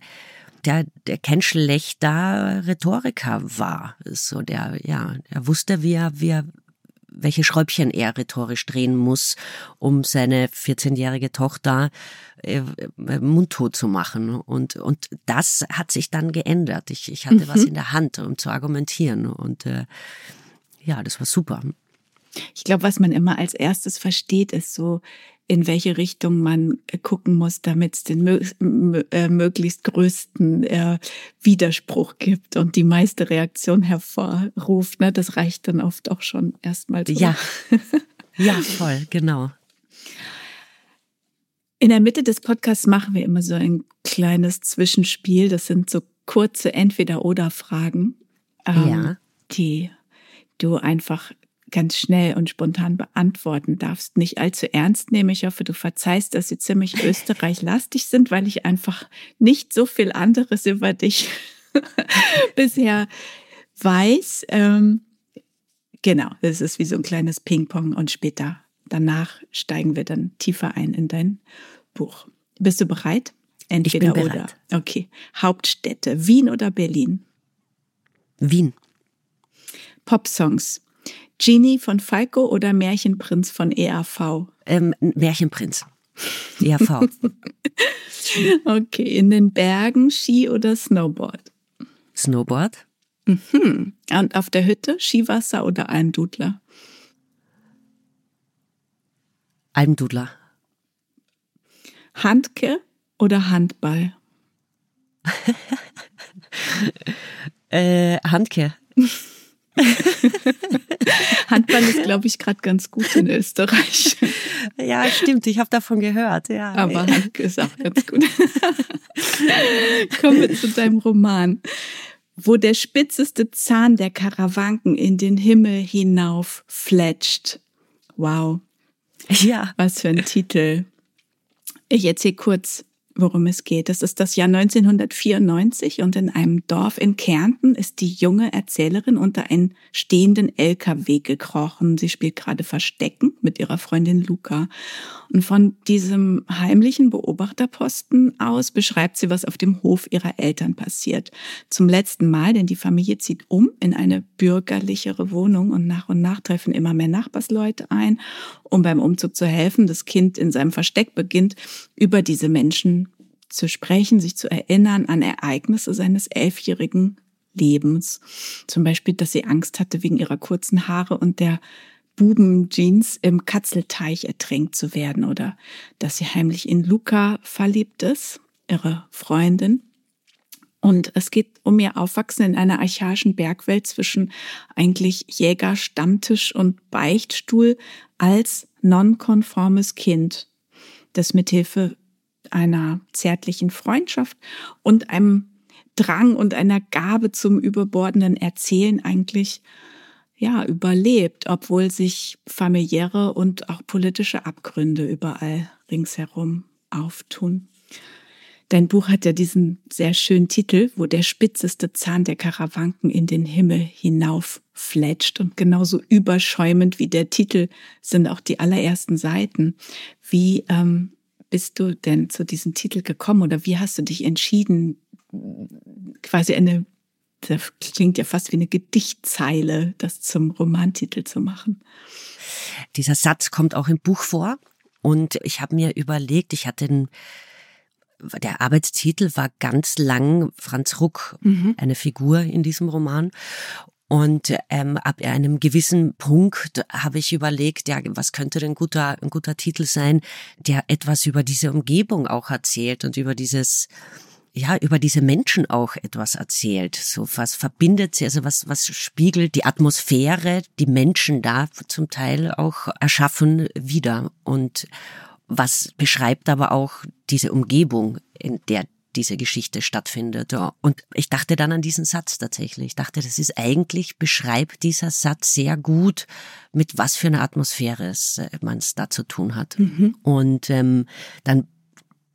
[SPEAKER 1] der, der kein schlechter Rhetoriker war. So der, ja, er wusste, wie er, wie er, welche Schräubchen er rhetorisch drehen muss, um seine 14-jährige Tochter äh, mundtot zu machen. Und, und das hat sich dann geändert. Ich, ich hatte mhm. was in der Hand, um zu argumentieren. Und äh, ja, das war super.
[SPEAKER 2] Ich glaube, was man immer als erstes versteht, ist so, in welche Richtung man äh, gucken muss, damit es den äh, möglichst größten äh, Widerspruch gibt und die meiste Reaktion hervorruft. Ne? Das reicht dann oft auch schon erstmal.
[SPEAKER 1] Ja, [laughs] ja, voll, genau.
[SPEAKER 2] In der Mitte des Podcasts machen wir immer so ein kleines Zwischenspiel. Das sind so kurze Entweder-Oder-Fragen, ähm, ja. die du einfach ganz schnell und spontan beantworten darfst. Nicht allzu ernst nehmen. Ich hoffe, du verzeihst, dass sie ziemlich [laughs] österreichlastig sind, weil ich einfach nicht so viel anderes über dich [laughs] bisher weiß. Ähm, genau, das ist wie so ein kleines Ping-Pong und später danach steigen wir dann tiefer ein in dein Buch. Bist du bereit?
[SPEAKER 1] Entweder ich bin bereit.
[SPEAKER 2] oder. Okay. Hauptstädte, Wien oder Berlin?
[SPEAKER 1] Wien.
[SPEAKER 2] Popsongs. Genie von Falco oder Märchenprinz von ERV?
[SPEAKER 1] Ähm, Märchenprinz. ERV. [laughs]
[SPEAKER 2] okay. In den Bergen Ski oder Snowboard?
[SPEAKER 1] Snowboard.
[SPEAKER 2] Mhm. Und auf der Hütte Skiwasser oder Almdudler?
[SPEAKER 1] Almdudler.
[SPEAKER 2] Handke oder Handball? [laughs]
[SPEAKER 1] äh, Handke. [laughs] [laughs]
[SPEAKER 2] Handball ist, glaube ich, gerade ganz gut in Österreich. [laughs]
[SPEAKER 1] Ja, stimmt. Ich habe davon gehört. Ja.
[SPEAKER 2] Aber Handke ist auch ganz gut. [laughs] Kommen wir zu deinem Roman. Wo der spitzeste Zahn der Karawanken in den Himmel hinauf fletscht. Wow.
[SPEAKER 1] Ja.
[SPEAKER 2] Was für ein Titel. Ich erzähle kurz, worum es geht. Es ist das Jahr 1994 und in einem Dorf in Kärnten ist die junge Erzählerin unter einen stehenden LKW gekrochen. Sie spielt gerade Verstecken mit ihrer Freundin Luca. Und von diesem heimlichen Beobachterposten aus beschreibt sie, was auf dem Hof ihrer Eltern passiert. Zum letzten Mal, denn die Familie zieht um in eine bürgerlichere Wohnung und nach und nach treffen immer mehr Nachbarsleute ein, um beim Umzug zu helfen. Das Kind in seinem Versteck beginnt, über diese Menschen zu sprechen, sich zu erinnern an Ereignisse seines elfjährigen Lebens. Zum Beispiel, dass sie Angst hatte, wegen ihrer kurzen Haare und der Bubenjeans im Katzelteich ertränkt zu werden oder dass sie heimlich in Luca verliebt ist, ihre Freundin. Und es geht um ihr Aufwachsen in einer archaischen Bergwelt zwischen eigentlich Jäger, Stammtisch und Beichtstuhl als nonkonformes Kind, das mithilfe einer zärtlichen Freundschaft und einem Drang und einer Gabe zum überbordenden Erzählen eigentlich ja überlebt, obwohl sich familiäre und auch politische Abgründe überall ringsherum auftun. Dein Buch hat ja diesen sehr schönen Titel, wo der spitzeste Zahn der Karawanken in den Himmel hinauf fletscht und genauso überschäumend wie der Titel sind auch die allerersten Seiten. Wie ähm, bist du denn zu diesem Titel gekommen oder wie hast du dich entschieden, quasi eine, das klingt ja fast wie eine Gedichtzeile, das zum Romantitel zu machen?
[SPEAKER 1] Dieser Satz kommt auch im Buch vor und ich habe mir überlegt, ich hatte den der Arbeitstitel war ganz lang Franz Ruck, mhm. eine Figur in diesem Roman. Und ähm, ab einem gewissen Punkt habe ich überlegt, ja, was könnte denn ein guter, ein guter Titel sein, der etwas über diese Umgebung auch erzählt und über dieses, ja, über diese Menschen auch etwas erzählt. So was verbindet sie, also was, was spiegelt die Atmosphäre, die Menschen da zum Teil auch erschaffen wieder und was beschreibt aber auch diese Umgebung, in der diese Geschichte stattfindet. Und ich dachte dann an diesen Satz tatsächlich. Ich dachte, das ist eigentlich, beschreibt dieser Satz sehr gut, mit was für einer Atmosphäre es äh, man es da zu tun hat. Mhm. Und ähm, dann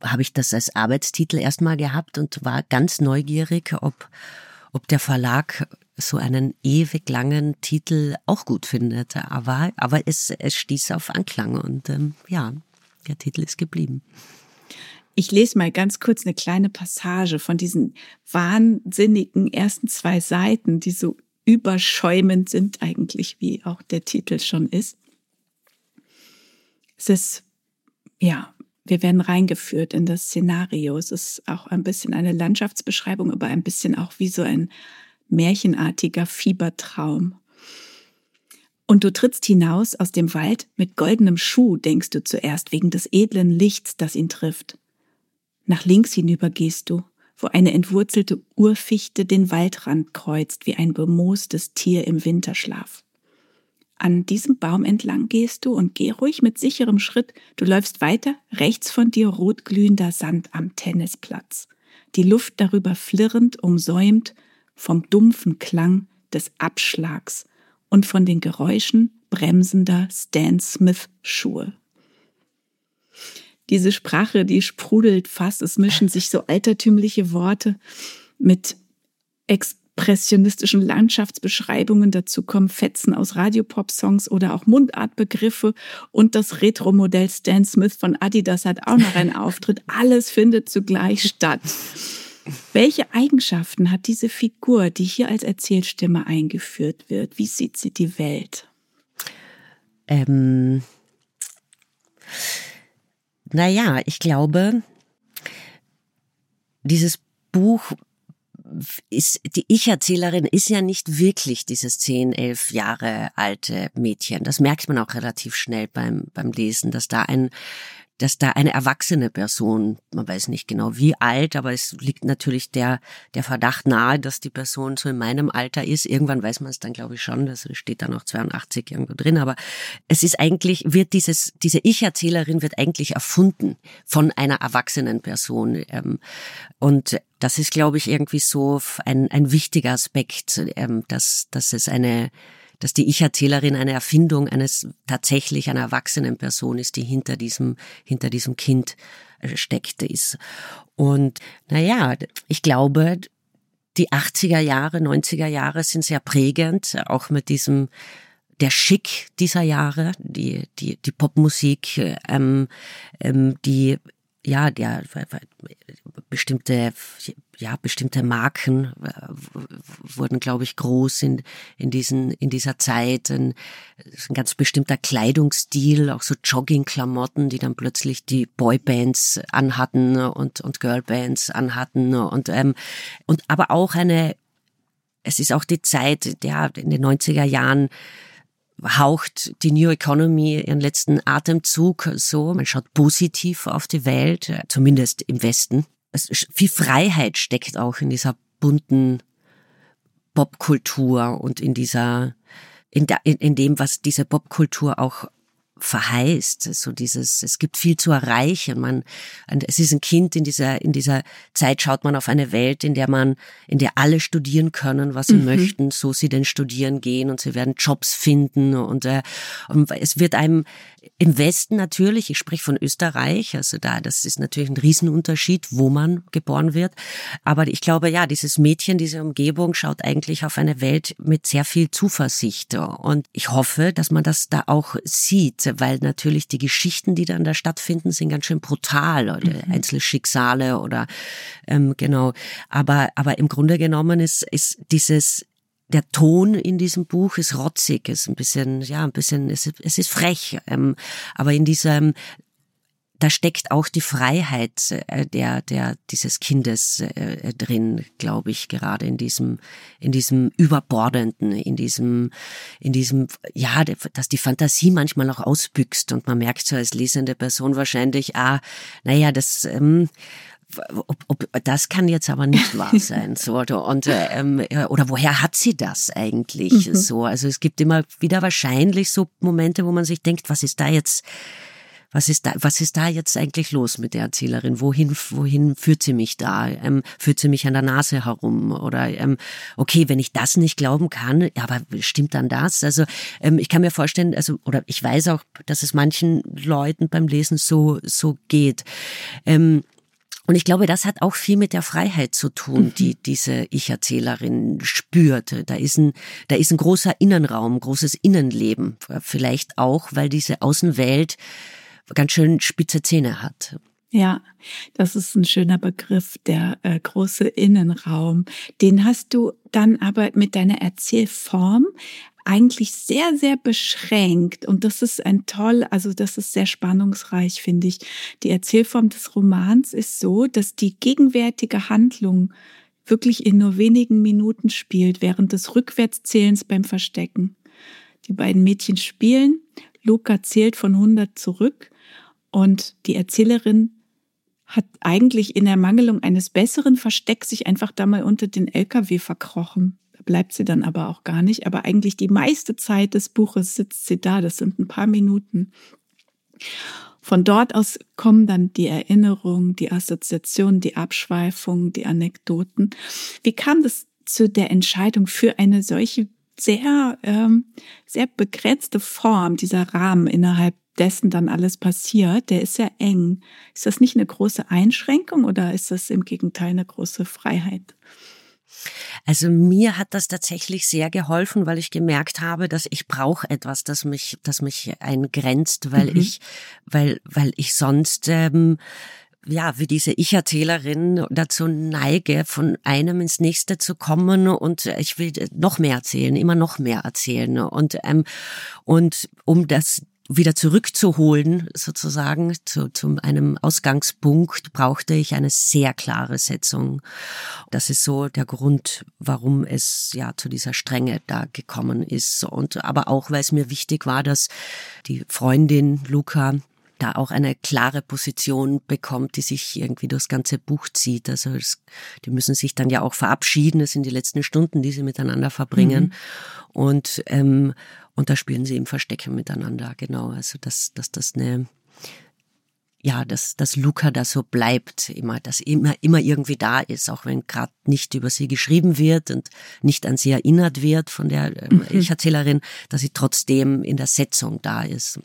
[SPEAKER 1] habe ich das als Arbeitstitel erstmal gehabt und war ganz neugierig, ob, ob der Verlag so einen ewig langen Titel auch gut findet. Aber, aber es, es stieß auf Anklang und ähm, ja, der Titel ist geblieben.
[SPEAKER 2] Ich lese mal ganz kurz eine kleine Passage von diesen wahnsinnigen ersten zwei Seiten, die so überschäumend sind eigentlich, wie auch der Titel schon ist. Es ist, ja, wir werden reingeführt in das Szenario. Es ist auch ein bisschen eine Landschaftsbeschreibung, aber ein bisschen auch wie so ein märchenartiger Fiebertraum. Und du trittst hinaus aus dem Wald mit goldenem Schuh, denkst du zuerst, wegen des edlen Lichts, das ihn trifft. Nach links hinüber gehst du, wo eine entwurzelte Urfichte den Waldrand kreuzt wie ein bemoostes Tier im Winterschlaf. An diesem Baum entlang gehst du und geh ruhig mit sicherem Schritt. Du läufst weiter, rechts von dir rotglühender Sand am Tennisplatz. Die Luft darüber flirrend, umsäumt vom dumpfen Klang des Abschlags und von den Geräuschen bremsender Stan Smith Schuhe. Diese Sprache, die sprudelt fast, es mischen sich so altertümliche Worte mit expressionistischen Landschaftsbeschreibungen, dazu kommen Fetzen aus Radiopop-Songs oder auch Mundartbegriffe und das Retro-Modell Stan Smith von Adidas hat auch noch einen Auftritt. Alles findet zugleich statt. Welche Eigenschaften hat diese Figur, die hier als Erzählstimme eingeführt wird? Wie sieht sie die Welt?
[SPEAKER 1] Ähm, naja, ich glaube, dieses Buch ist, die Ich-Erzählerin ist ja nicht wirklich dieses zehn, elf Jahre alte Mädchen. Das merkt man auch relativ schnell beim, beim Lesen, dass da ein dass da eine erwachsene Person, man weiß nicht genau wie alt, aber es liegt natürlich der, der Verdacht nahe, dass die Person so in meinem Alter ist. Irgendwann weiß man es dann, glaube ich, schon, das steht da noch 82 irgendwo drin, aber es ist eigentlich, wird dieses, diese Ich-Erzählerin wird eigentlich erfunden von einer erwachsenen Person. Ähm, und das ist, glaube ich, irgendwie so ein, ein wichtiger Aspekt, ähm, dass, dass es eine, dass die Ich-Erzählerin eine Erfindung eines tatsächlich einer erwachsenen Person ist, die hinter diesem, hinter diesem Kind äh, steckte ist. Und naja, ich glaube, die 80er Jahre, 90er Jahre sind sehr prägend, auch mit diesem der Schick dieser Jahre, die die die Popmusik, ähm, ähm, die ja der bestimmte ja, bestimmte Marken äh, wurden, glaube ich, groß in, in, diesen, in dieser Zeit. Ein, ein ganz bestimmter Kleidungsstil, auch so Joggingklamotten, die dann plötzlich die Boybands anhatten und, und Girlbands anhatten und, ähm, und aber auch eine, es ist auch die Zeit, ja, in den 90er Jahren, haucht die New Economy ihren letzten Atemzug so. Man schaut positiv auf die Welt, zumindest im Westen es, viel Freiheit steckt auch in dieser bunten Popkultur und in dieser, in, der, in, in dem, was diese Popkultur auch verheißt. So dieses, es gibt viel zu erreichen. Man, es ist ein Kind in dieser, in dieser Zeit schaut man auf eine Welt, in der man, in der alle studieren können, was sie mhm. möchten, so sie denn studieren gehen und sie werden Jobs finden und, äh, und es wird einem im Westen natürlich, ich spreche von Österreich, also da, das ist natürlich ein Riesenunterschied, wo man geboren wird. Aber ich glaube, ja, dieses Mädchen, diese Umgebung schaut eigentlich auf eine Welt mit sehr viel Zuversicht. Und ich hoffe, dass man das da auch sieht, weil natürlich die Geschichten, die dann da stattfinden, sind ganz schön brutal oder mhm. einzelne Schicksale oder ähm, genau. Aber aber im Grunde genommen ist ist dieses der Ton in diesem Buch ist rotzig, ist ein bisschen, ja, ein bisschen, es ist, es ist frech, ähm, aber in diesem da steckt auch die Freiheit äh, der der dieses Kindes äh, drin, glaube ich, gerade in diesem in diesem überbordenden, in diesem in diesem ja, dass die Fantasie manchmal auch ausbüchst und man merkt so als lesende Person wahrscheinlich, ah, naja, das ähm, ob, ob, das kann jetzt aber nicht wahr [laughs] sein, so oder und äh, ähm, oder woher hat sie das eigentlich mhm. so? Also es gibt immer wieder wahrscheinlich so Momente, wo man sich denkt, was ist da jetzt was ist da, was ist da jetzt eigentlich los mit der Erzählerin? Wohin, wohin führt sie mich da? Ähm, führt sie mich an der Nase herum? Oder ähm, okay, wenn ich das nicht glauben kann, aber stimmt dann das? Also ähm, ich kann mir vorstellen, also oder ich weiß auch, dass es manchen Leuten beim Lesen so so geht. Ähm, und ich glaube, das hat auch viel mit der Freiheit zu tun, mhm. die diese Ich-Erzählerin spürte. Da ist ein, da ist ein großer Innenraum, großes Innenleben. Vielleicht auch, weil diese Außenwelt ganz schön spitze Zähne hat.
[SPEAKER 2] Ja, das ist ein schöner Begriff, der äh, große Innenraum. Den hast du dann aber mit deiner Erzählform eigentlich sehr, sehr beschränkt. Und das ist ein toll, also das ist sehr spannungsreich, finde ich. Die Erzählform des Romans ist so, dass die gegenwärtige Handlung wirklich in nur wenigen Minuten spielt, während des Rückwärtszählens beim Verstecken. Die beiden Mädchen spielen, Luca zählt von 100 zurück und die Erzählerin hat eigentlich in Ermangelung eines besseren Verstecks sich einfach da mal unter den LKW verkrochen bleibt sie dann aber auch gar nicht. Aber eigentlich die meiste Zeit des Buches sitzt sie da. Das sind ein paar Minuten. Von dort aus kommen dann die Erinnerungen, die Assoziationen, die Abschweifungen, die Anekdoten. Wie kam das zu der Entscheidung für eine solche sehr, ähm, sehr begrenzte Form, dieser Rahmen, innerhalb dessen dann alles passiert, der ist sehr eng. Ist das nicht eine große Einschränkung oder ist das im Gegenteil eine große Freiheit?
[SPEAKER 1] Also mir hat das tatsächlich sehr geholfen, weil ich gemerkt habe, dass ich brauche etwas, das mich, das mich eingrenzt, weil mhm. ich, weil, weil ich sonst ähm, ja, wie diese Ich-Erzählerin dazu neige, von einem ins nächste zu kommen und ich will noch mehr erzählen, immer noch mehr erzählen und ähm, und um das wieder zurückzuholen, sozusagen, zu, zu einem Ausgangspunkt, brauchte ich eine sehr klare Setzung. Das ist so der Grund, warum es ja zu dieser Strenge da gekommen ist. Und aber auch, weil es mir wichtig war, dass die Freundin Luca da auch eine klare Position bekommt, die sich irgendwie durchs ganze Buch zieht. Also es, die müssen sich dann ja auch verabschieden. Das sind die letzten Stunden, die sie miteinander verbringen. Mhm. Und ähm, und da spielen sie im Verstecken miteinander, genau. Also dass, dass das eine ja, dass, dass Luca da so bleibt, immer, dass immer, immer irgendwie da ist, auch wenn gerade nicht über sie geschrieben wird und nicht an sie erinnert wird von der ähm, mhm. Ich-Erzählerin, dass sie trotzdem in der Setzung da ist.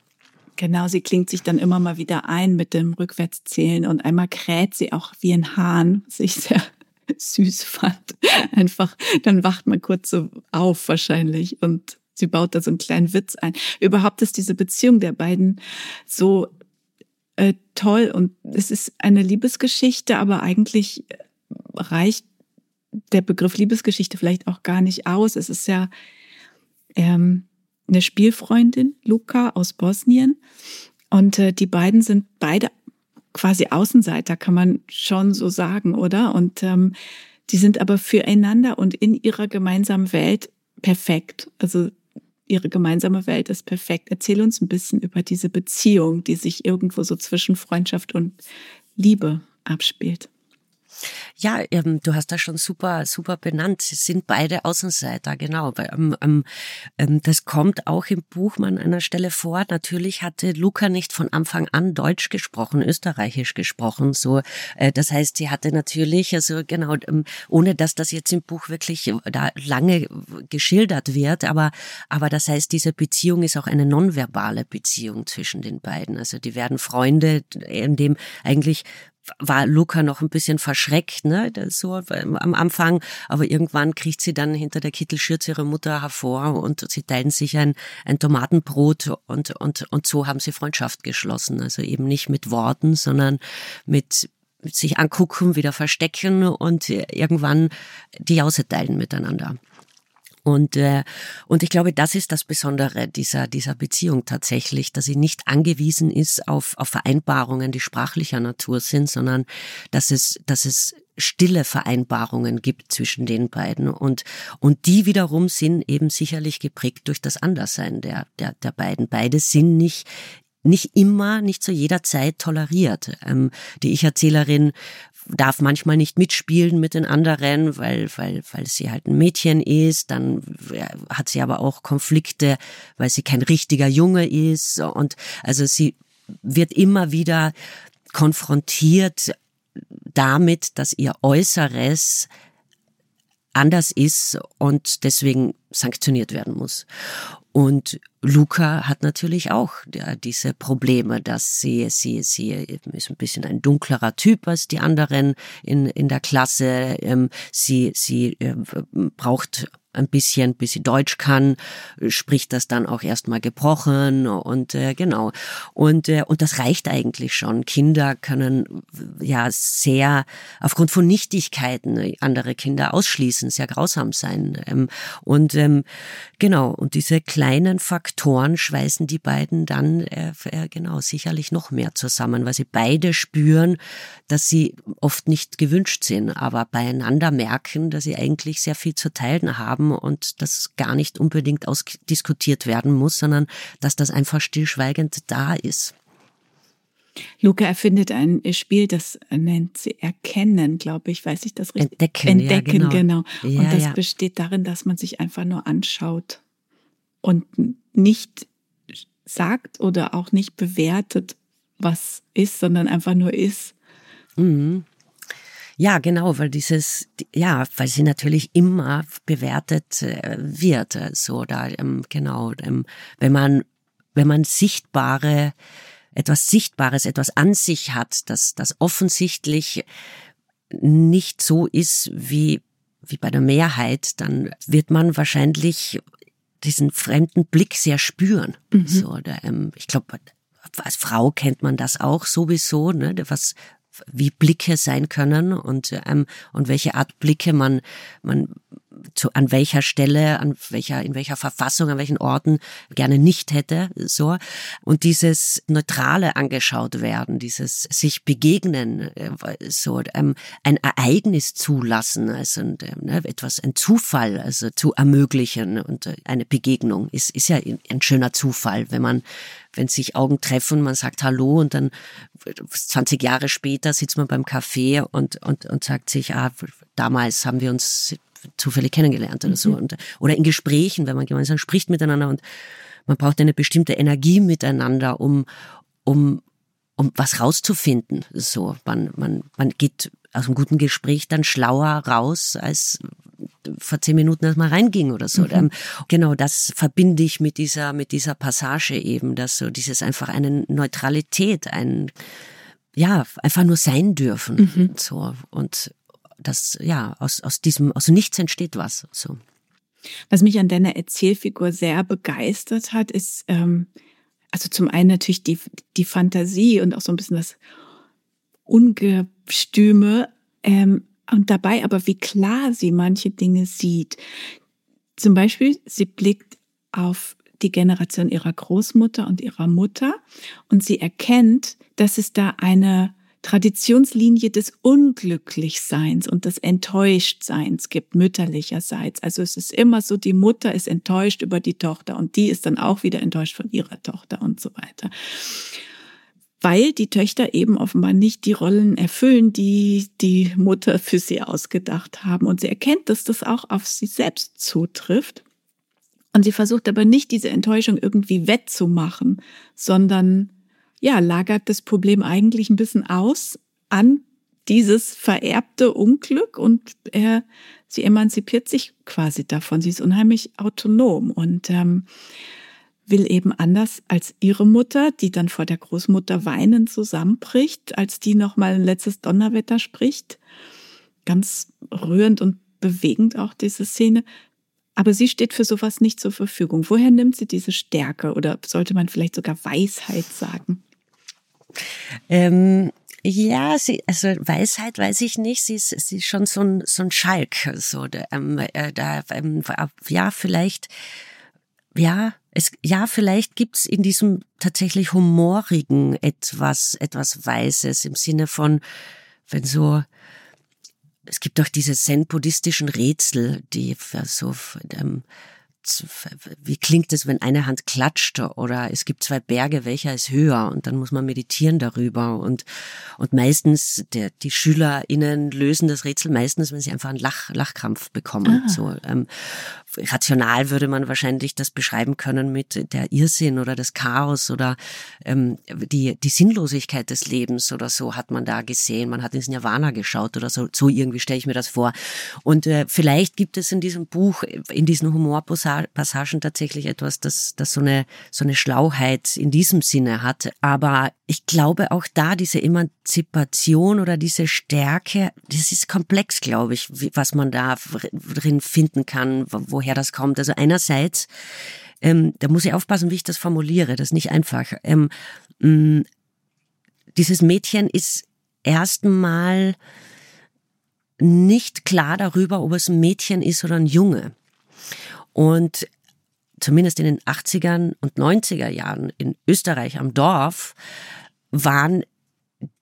[SPEAKER 2] Genau, sie klingt sich dann immer mal wieder ein mit dem Rückwärtszählen und einmal kräht sie auch wie ein Hahn, was ich sehr [laughs] süß fand. Einfach, dann wacht man kurz so auf wahrscheinlich und sie baut da so einen kleinen Witz ein. Überhaupt ist diese Beziehung der beiden so äh, toll und es ist eine Liebesgeschichte, aber eigentlich reicht der Begriff Liebesgeschichte vielleicht auch gar nicht aus. Es ist ja ähm, eine Spielfreundin, Luca aus Bosnien. Und äh, die beiden sind beide quasi Außenseiter, kann man schon so sagen, oder? Und ähm, die sind aber füreinander und in ihrer gemeinsamen Welt perfekt. Also ihre gemeinsame Welt ist perfekt. Erzähl uns ein bisschen über diese Beziehung, die sich irgendwo so zwischen Freundschaft und Liebe abspielt.
[SPEAKER 1] Ja, ähm, du hast das schon super, super benannt. Sie sind beide Außenseiter, genau. Ähm, ähm, ähm, das kommt auch im Buch an einer Stelle vor. Natürlich hatte Luca nicht von Anfang an Deutsch gesprochen, Österreichisch gesprochen. So, äh, das heißt, sie hatte natürlich, also genau, ähm, ohne dass das jetzt im Buch wirklich äh, da lange geschildert wird, aber aber das heißt, diese Beziehung ist auch eine nonverbale Beziehung zwischen den beiden. Also die werden Freunde, in dem eigentlich war Luca noch ein bisschen verschreckt, ne, so am Anfang, aber irgendwann kriegt sie dann hinter der Kittelschürze ihre Mutter hervor und sie teilen sich ein, ein Tomatenbrot und, und, und so haben sie Freundschaft geschlossen. Also eben nicht mit Worten, sondern mit sich angucken, wieder verstecken und irgendwann die Jause teilen miteinander. Und, äh, und ich glaube, das ist das Besondere dieser, dieser Beziehung tatsächlich, dass sie nicht angewiesen ist auf, auf Vereinbarungen, die sprachlicher Natur sind, sondern dass es, dass es stille Vereinbarungen gibt zwischen den beiden und und die wiederum sind eben sicherlich geprägt durch das Anderssein der der der beiden. Beide sind nicht nicht immer, nicht zu jeder Zeit toleriert. Ähm, die Ich-Erzählerin darf manchmal nicht mitspielen mit den anderen, weil, weil, weil sie halt ein Mädchen ist. Dann hat sie aber auch Konflikte, weil sie kein richtiger Junge ist. Und also sie wird immer wieder konfrontiert damit, dass ihr Äußeres anders ist und deswegen sanktioniert werden muss. Und Luca hat natürlich auch diese Probleme, dass sie, sie, sie ist ein bisschen ein dunklerer Typ als die anderen in, in der Klasse. Ähm, sie, sie äh, braucht ein bisschen, bis sie Deutsch kann, spricht das dann auch erstmal gebrochen und äh, genau. Und, äh, und das reicht eigentlich schon. Kinder können ja sehr aufgrund von Nichtigkeiten andere Kinder ausschließen, sehr grausam sein. Ähm, und ähm, genau, und diese kleinen Faktoren schweißen die beiden dann äh, äh, genau sicherlich noch mehr zusammen, weil sie beide spüren, dass sie oft nicht gewünscht sind, aber beieinander merken, dass sie eigentlich sehr viel zu teilen haben haben und das gar nicht unbedingt ausdiskutiert werden muss, sondern dass das einfach stillschweigend da ist.
[SPEAKER 2] Luca erfindet ein Spiel, das nennt sie Erkennen, glaube ich, weiß ich das richtig?
[SPEAKER 1] Entdecken,
[SPEAKER 2] Entdecken,
[SPEAKER 1] ja, genau.
[SPEAKER 2] genau. Und das ja. besteht darin, dass man sich einfach nur anschaut und nicht sagt oder auch nicht bewertet, was ist, sondern einfach nur ist.
[SPEAKER 1] Mhm. Ja, genau, weil dieses, ja, weil sie natürlich immer bewertet äh, wird, so da, ähm, genau, ähm, wenn man, wenn man sichtbare, etwas Sichtbares, etwas an sich hat, das, das offensichtlich nicht so ist wie, wie bei der Mehrheit, dann wird man wahrscheinlich diesen fremden Blick sehr spüren. Mhm. So, der, ähm, ich glaube, als Frau kennt man das auch sowieso, ne, was wie Blicke sein können und ähm, und welche Art Blicke man man zu, an welcher Stelle, an welcher, in welcher Verfassung, an welchen Orten gerne nicht hätte, so. Und dieses Neutrale angeschaut werden, dieses sich begegnen, äh, so, ähm, ein Ereignis zulassen, also ne, etwas, ein Zufall, also zu ermöglichen und äh, eine Begegnung ist, ist ja ein schöner Zufall, wenn man, wenn sich Augen treffen, man sagt Hallo und dann 20 Jahre später sitzt man beim Café und, und, und sagt sich, ah, damals haben wir uns zufällig kennengelernt oder so. Mhm. Und, oder in Gesprächen, wenn man gemeinsam spricht miteinander und man braucht eine bestimmte Energie miteinander, um, um, um was rauszufinden. So, man, man, man geht aus einem guten Gespräch dann schlauer raus, als vor zehn Minuten erst mal reinging oder so. Mhm. Genau, das verbinde ich mit dieser, mit dieser Passage eben, dass so dieses einfach eine Neutralität, ein, ja, einfach nur sein dürfen. Mhm. So. Und das, ja, aus, aus diesem, aus nichts entsteht was. So.
[SPEAKER 2] Was mich an deiner Erzählfigur sehr begeistert hat, ist, ähm, also zum einen natürlich die, die Fantasie und auch so ein bisschen das Ungestüme, ähm, und dabei aber, wie klar sie manche Dinge sieht. Zum Beispiel, sie blickt auf die Generation ihrer Großmutter und ihrer Mutter und sie erkennt, dass es da eine Traditionslinie des Unglücklichseins und des Enttäuschtseins gibt, mütterlicherseits. Also es ist immer so, die Mutter ist enttäuscht über die Tochter und die ist dann auch wieder enttäuscht von ihrer Tochter und so weiter. Weil die Töchter eben offenbar nicht die Rollen erfüllen, die die Mutter für sie ausgedacht haben. Und sie erkennt, dass das auch auf sie selbst zutrifft. Und sie versucht aber nicht, diese Enttäuschung irgendwie wettzumachen, sondern ja, lagert das Problem eigentlich ein bisschen aus an dieses vererbte Unglück und er, sie emanzipiert sich quasi davon. Sie ist unheimlich autonom und ähm, will eben anders als ihre Mutter, die dann vor der Großmutter weinend zusammenbricht, als die nochmal ein letztes Donnerwetter spricht. Ganz rührend und bewegend auch diese Szene. Aber sie steht für sowas nicht zur Verfügung. Woher nimmt sie diese Stärke oder sollte man vielleicht sogar Weisheit sagen?
[SPEAKER 1] Ähm, ja, sie, also Weisheit weiß ich nicht. Sie ist, sie ist schon so ein, so ein Schalk. So, ähm, äh, da, ähm, ja, vielleicht, ja, es, ja, vielleicht gibt's in diesem tatsächlich humorigen etwas, etwas Weises im Sinne von, wenn so, es gibt doch diese zen-buddhistischen Rätsel, die so, ähm, wie klingt es, wenn eine Hand klatscht oder es gibt zwei Berge, welcher ist höher und dann muss man meditieren darüber und und meistens der die SchülerInnen lösen das Rätsel meistens, wenn sie einfach einen Lach, Lachkrampf bekommen. Ah. So ähm, rational würde man wahrscheinlich das beschreiben können mit der Irrsinn oder das Chaos oder ähm, die die Sinnlosigkeit des Lebens oder so hat man da gesehen. Man hat ins Nirvana geschaut oder so. So irgendwie stelle ich mir das vor. Und äh, vielleicht gibt es in diesem Buch in diesen Humorposaden Passagen tatsächlich etwas, das, das so eine, so eine Schlauheit in diesem Sinne hat. Aber ich glaube auch da diese Emanzipation oder diese Stärke, das ist komplex, glaube ich, was man da drin finden kann, woher das kommt. Also einerseits, ähm, da muss ich aufpassen, wie ich das formuliere, das ist nicht einfach. Ähm, mh, mm, dieses Mädchen ist erstmal nicht klar darüber, ob es ein Mädchen ist oder ein Junge. Und zumindest in den 80ern und 90er Jahren in Österreich am Dorf waren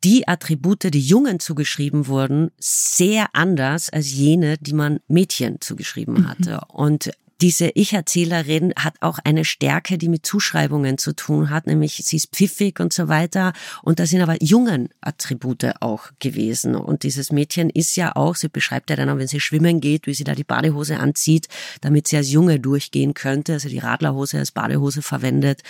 [SPEAKER 1] die Attribute, die Jungen zugeschrieben wurden, sehr anders als jene, die man Mädchen zugeschrieben hatte. Mhm. Und diese Ich-Erzählerin hat auch eine Stärke, die mit Zuschreibungen zu tun hat, nämlich sie ist pfiffig und so weiter. Und da sind aber jungen Attribute auch gewesen. Und dieses Mädchen ist ja auch, sie beschreibt ja dann auch, wenn sie schwimmen geht, wie sie da die Badehose anzieht, damit sie als Junge durchgehen könnte, also die Radlerhose als Badehose verwendet.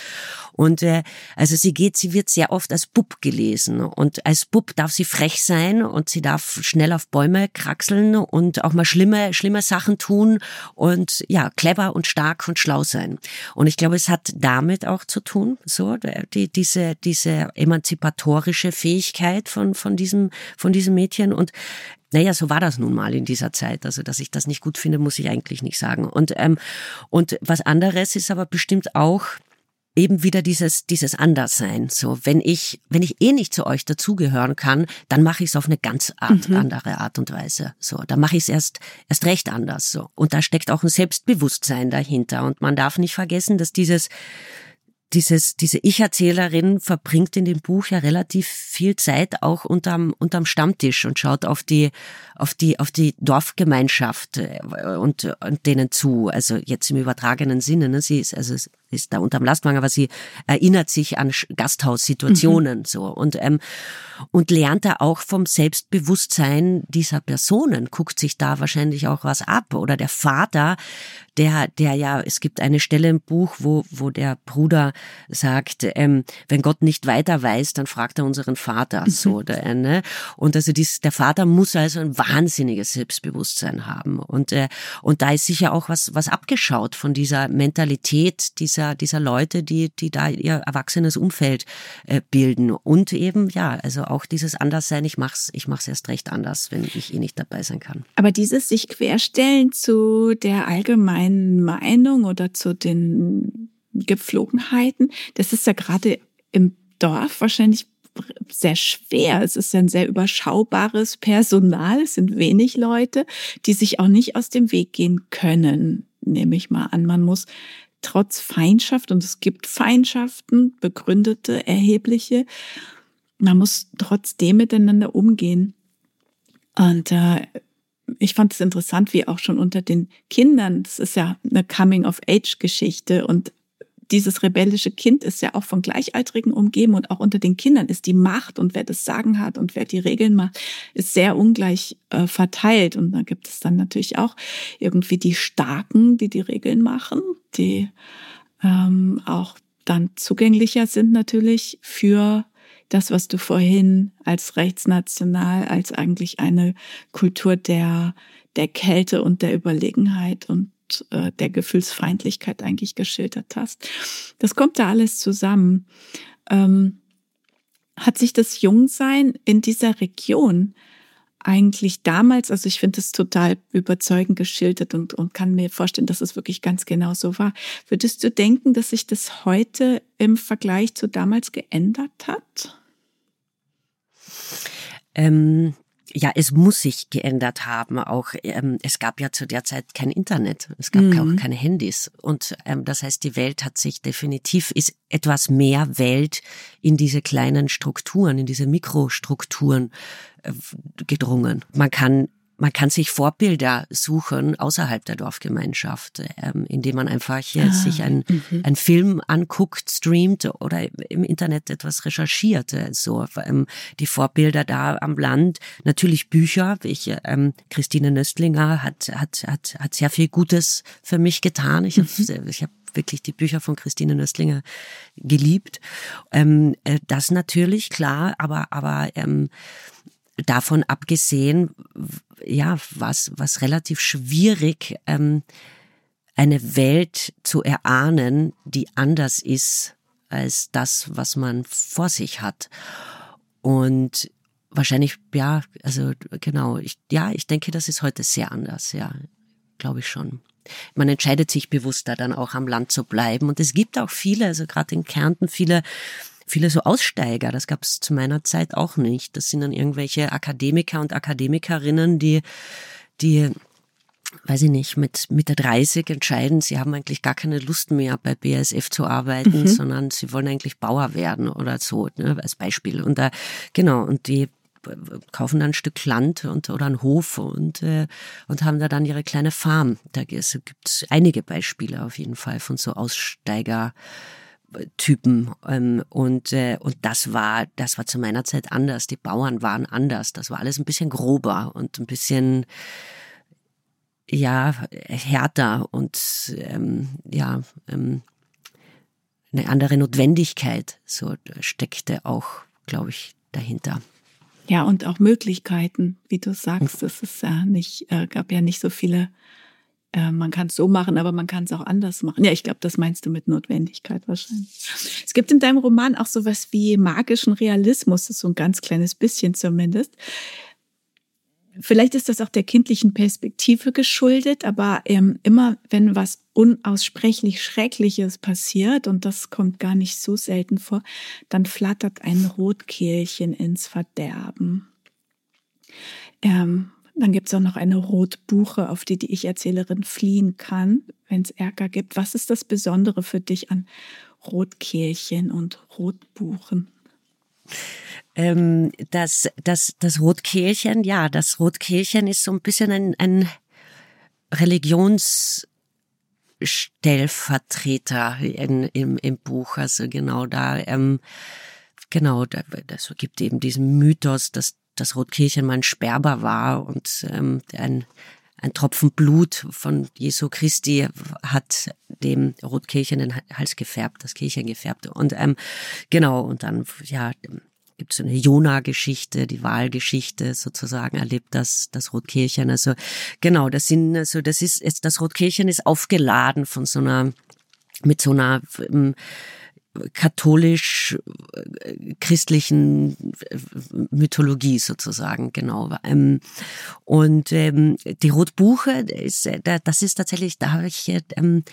[SPEAKER 1] Und äh, also sie geht, sie wird sehr oft als Bub gelesen. Und als Bub darf sie frech sein und sie darf schnell auf Bäume kraxeln und auch mal schlimme, schlimme Sachen tun und ja, clever und stark und schlau sein. Und ich glaube, es hat damit auch zu tun, so, die, diese, diese emanzipatorische Fähigkeit von, von diesem, von diesem Mädchen und naja, so war das nun mal in dieser Zeit. Also, dass ich das nicht gut finde, muss ich eigentlich nicht sagen. Und, ähm, und was anderes ist aber bestimmt auch, eben wieder dieses dieses Anderssein. So, wenn ich wenn ich eh nicht zu euch dazugehören kann, dann mache ich es auf eine ganz Art, mhm. andere Art und Weise. So, dann mache ich es erst erst recht anders. So, und da steckt auch ein Selbstbewusstsein dahinter. Und man darf nicht vergessen, dass dieses dieses, diese Ich-Erzählerin verbringt in dem Buch ja relativ viel Zeit auch unterm, unterm Stammtisch und schaut auf die, auf die, auf die Dorfgemeinschaft äh, und, und denen zu. Also jetzt im übertragenen Sinne. Ne? Sie ist, also ist da unterm Lastwagen, aber sie erinnert sich an Gasthaussituationen mhm. so und ähm, und lernt da auch vom Selbstbewusstsein dieser Personen, guckt sich da wahrscheinlich auch was ab oder der Vater, der der ja es gibt eine Stelle im Buch, wo wo der Bruder sagt, ähm, wenn Gott nicht weiter weiß, dann fragt er unseren Vater mhm. so der, ne? und also dies, der Vater muss also ein wahnsinniges Selbstbewusstsein haben und äh, und da ist sicher auch was was abgeschaut von dieser Mentalität dieser dieser, dieser Leute, die, die da ihr erwachsenes Umfeld äh, bilden. Und eben, ja, also auch dieses Anderssein, ich mach's, ich mach's erst recht anders, wenn ich eh nicht dabei sein kann.
[SPEAKER 2] Aber dieses sich querstellen zu der allgemeinen Meinung oder zu den Gepflogenheiten, das ist ja gerade im Dorf wahrscheinlich sehr schwer. Es ist ein sehr überschaubares Personal. Es sind wenig Leute, die sich auch nicht aus dem Weg gehen können, nehme ich mal an. Man muss trotz Feindschaft, und es gibt Feindschaften, begründete, erhebliche, man muss trotzdem miteinander umgehen. Und äh, ich fand es interessant, wie auch schon unter den Kindern, das ist ja eine Coming-of-Age-Geschichte und dieses rebellische Kind ist ja auch von Gleichaltrigen umgeben und auch unter den Kindern ist die Macht und wer das Sagen hat und wer die Regeln macht, ist sehr ungleich äh, verteilt. Und da gibt es dann natürlich auch irgendwie die Starken, die die Regeln machen, die ähm, auch dann zugänglicher sind natürlich für das, was du vorhin als rechtsnational, als eigentlich eine Kultur der, der Kälte und der Überlegenheit und äh, der Gefühlsfeindlichkeit eigentlich geschildert hast. Das kommt da alles zusammen. Ähm, hat sich das Jungsein in dieser Region eigentlich damals, also ich finde es total überzeugend geschildert und, und kann mir vorstellen, dass es wirklich ganz genau so war. Würdest du denken, dass sich das heute im Vergleich zu damals geändert hat?
[SPEAKER 1] Ähm, ja, es muss sich geändert haben. Auch ähm, es gab ja zu der Zeit kein Internet, es gab mhm. auch keine Handys und ähm, das heißt, die Welt hat sich definitiv ist etwas mehr Welt in diese kleinen Strukturen, in diese Mikrostrukturen äh, gedrungen. Man kann man kann sich Vorbilder suchen außerhalb der Dorfgemeinschaft, ähm, indem man einfach ah, sich ein, mhm. ein Film anguckt, streamt oder im Internet etwas recherchiert. So ähm, die Vorbilder da am Land, natürlich Bücher. Ich, ähm, Christine Nöstlinger hat hat hat hat sehr viel Gutes für mich getan. Ich habe mhm. ich hab wirklich die Bücher von Christine Nöstlinger geliebt. Ähm, äh, das natürlich klar, aber aber ähm, davon abgesehen, ja, was, was relativ schwierig, ähm, eine Welt zu erahnen, die anders ist als das, was man vor sich hat. Und wahrscheinlich, ja, also genau, ich, ja, ich denke, das ist heute sehr anders, ja, glaube ich schon. Man entscheidet sich bewusster dann auch am Land zu bleiben. Und es gibt auch viele, also gerade in Kärnten, viele viele so Aussteiger. Das gab es zu meiner Zeit auch nicht. Das sind dann irgendwelche Akademiker und Akademikerinnen, die, die weiß ich nicht, mit Mitte 30 entscheiden, sie haben eigentlich gar keine Lust mehr bei BASF zu arbeiten, mhm. sondern sie wollen eigentlich Bauer werden oder so, ne, als Beispiel. Und da, genau, und die kaufen dann ein Stück Land und oder einen Hof und äh, und haben da dann ihre kleine Farm. Da gibt es einige Beispiele auf jeden Fall von so Aussteiger. Typen ähm, und äh, und das war das war zu meiner Zeit anders. Die Bauern waren anders. Das war alles ein bisschen grober und ein bisschen ja härter und ähm, ja ähm, eine andere Notwendigkeit so steckte auch, glaube ich, dahinter.
[SPEAKER 2] Ja, und auch Möglichkeiten, wie du sagst. Es ist ja nicht, äh, gab ja nicht so viele, äh, man kann es so machen, aber man kann es auch anders machen. Ja, ich glaube, das meinst du mit Notwendigkeit wahrscheinlich. Es gibt in deinem Roman auch sowas wie magischen Realismus, so ein ganz kleines bisschen zumindest. Vielleicht ist das auch der kindlichen Perspektive geschuldet, aber ähm, immer wenn was unaussprechlich Schreckliches passiert, und das kommt gar nicht so selten vor, dann flattert ein Rotkehlchen ins Verderben. Ähm, dann gibt es auch noch eine Rotbuche, auf die die Ich-Erzählerin fliehen kann, wenn es Ärger gibt. Was ist das Besondere für dich an Rotkehlchen und Rotbuchen?
[SPEAKER 1] ähm, das, das, das Rotkehlchen, ja, das Rotkehlchen ist so ein bisschen ein, ein Religionsstellvertreter in, im, im Buch. Also genau da, ähm, genau, da, gibt eben diesen Mythos, dass das Rotkehlchen mal ein Sperber war und ähm, ein, ein Tropfen Blut von Jesu Christi hat dem Rotkehlchen den Hals gefärbt, das Kehlchen gefärbt. Und ähm, genau, und dann, ja, gibt es eine Jona-Geschichte, die Wahlgeschichte sozusagen erlebt das das Rotkehlchen. Also genau, das sind also das ist das Rotkehlchen ist aufgeladen von so einer mit so einer ähm, katholisch-christlichen äh, Mythologie sozusagen, genau. Ähm, und ähm, die Rotbuche, äh, das ist tatsächlich, da habe ich, ähm,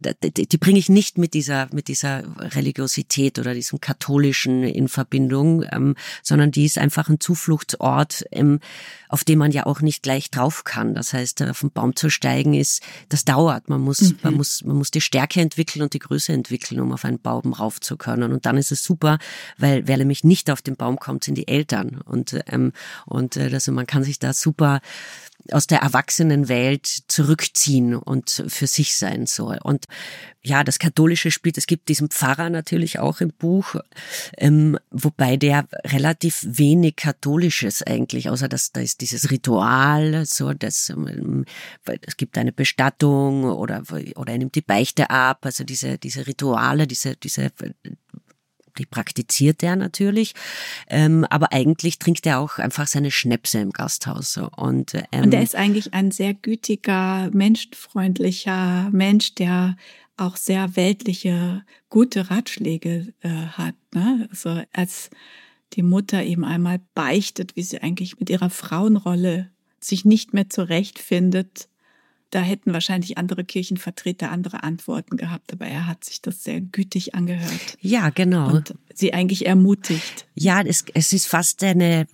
[SPEAKER 1] die bringe ich nicht mit dieser, mit dieser Religiosität oder diesem katholischen in Verbindung, sondern die ist einfach ein Zufluchtsort, auf dem man ja auch nicht gleich drauf kann. Das heißt, auf den Baum zu steigen ist, das dauert. Man muss, mhm. man muss, man muss die Stärke entwickeln und die Größe entwickeln, um auf einen Baum rauf zu können. Und dann ist es super, weil wer nämlich nicht auf den Baum kommt, sind die Eltern. Und, ähm, und äh, also man kann sich da super aus der Erwachsenenwelt zurückziehen und für sich sein soll. Und ja, das Katholische spielt, es gibt diesen Pfarrer natürlich auch im Buch, ähm, wobei der relativ wenig Katholisches eigentlich, außer dass da ist dieses Ritual, so, dass ähm, es gibt eine Bestattung oder, oder er nimmt die Beichte ab, also diese, diese Rituale, diese, diese die praktiziert er natürlich, ähm, aber eigentlich trinkt er auch einfach seine Schnäpse im Gasthaus. Und,
[SPEAKER 2] ähm, und er ist eigentlich ein sehr gütiger, menschenfreundlicher Mensch, der auch sehr weltliche, gute Ratschläge äh, hat. Ne? Also als die Mutter ihm einmal beichtet, wie sie eigentlich mit ihrer Frauenrolle sich nicht mehr zurechtfindet, da hätten wahrscheinlich andere Kirchenvertreter andere Antworten gehabt, aber er hat sich das sehr gütig angehört.
[SPEAKER 1] Ja, genau.
[SPEAKER 2] Und sie eigentlich ermutigt.
[SPEAKER 1] Ja, es, es ist fast eine,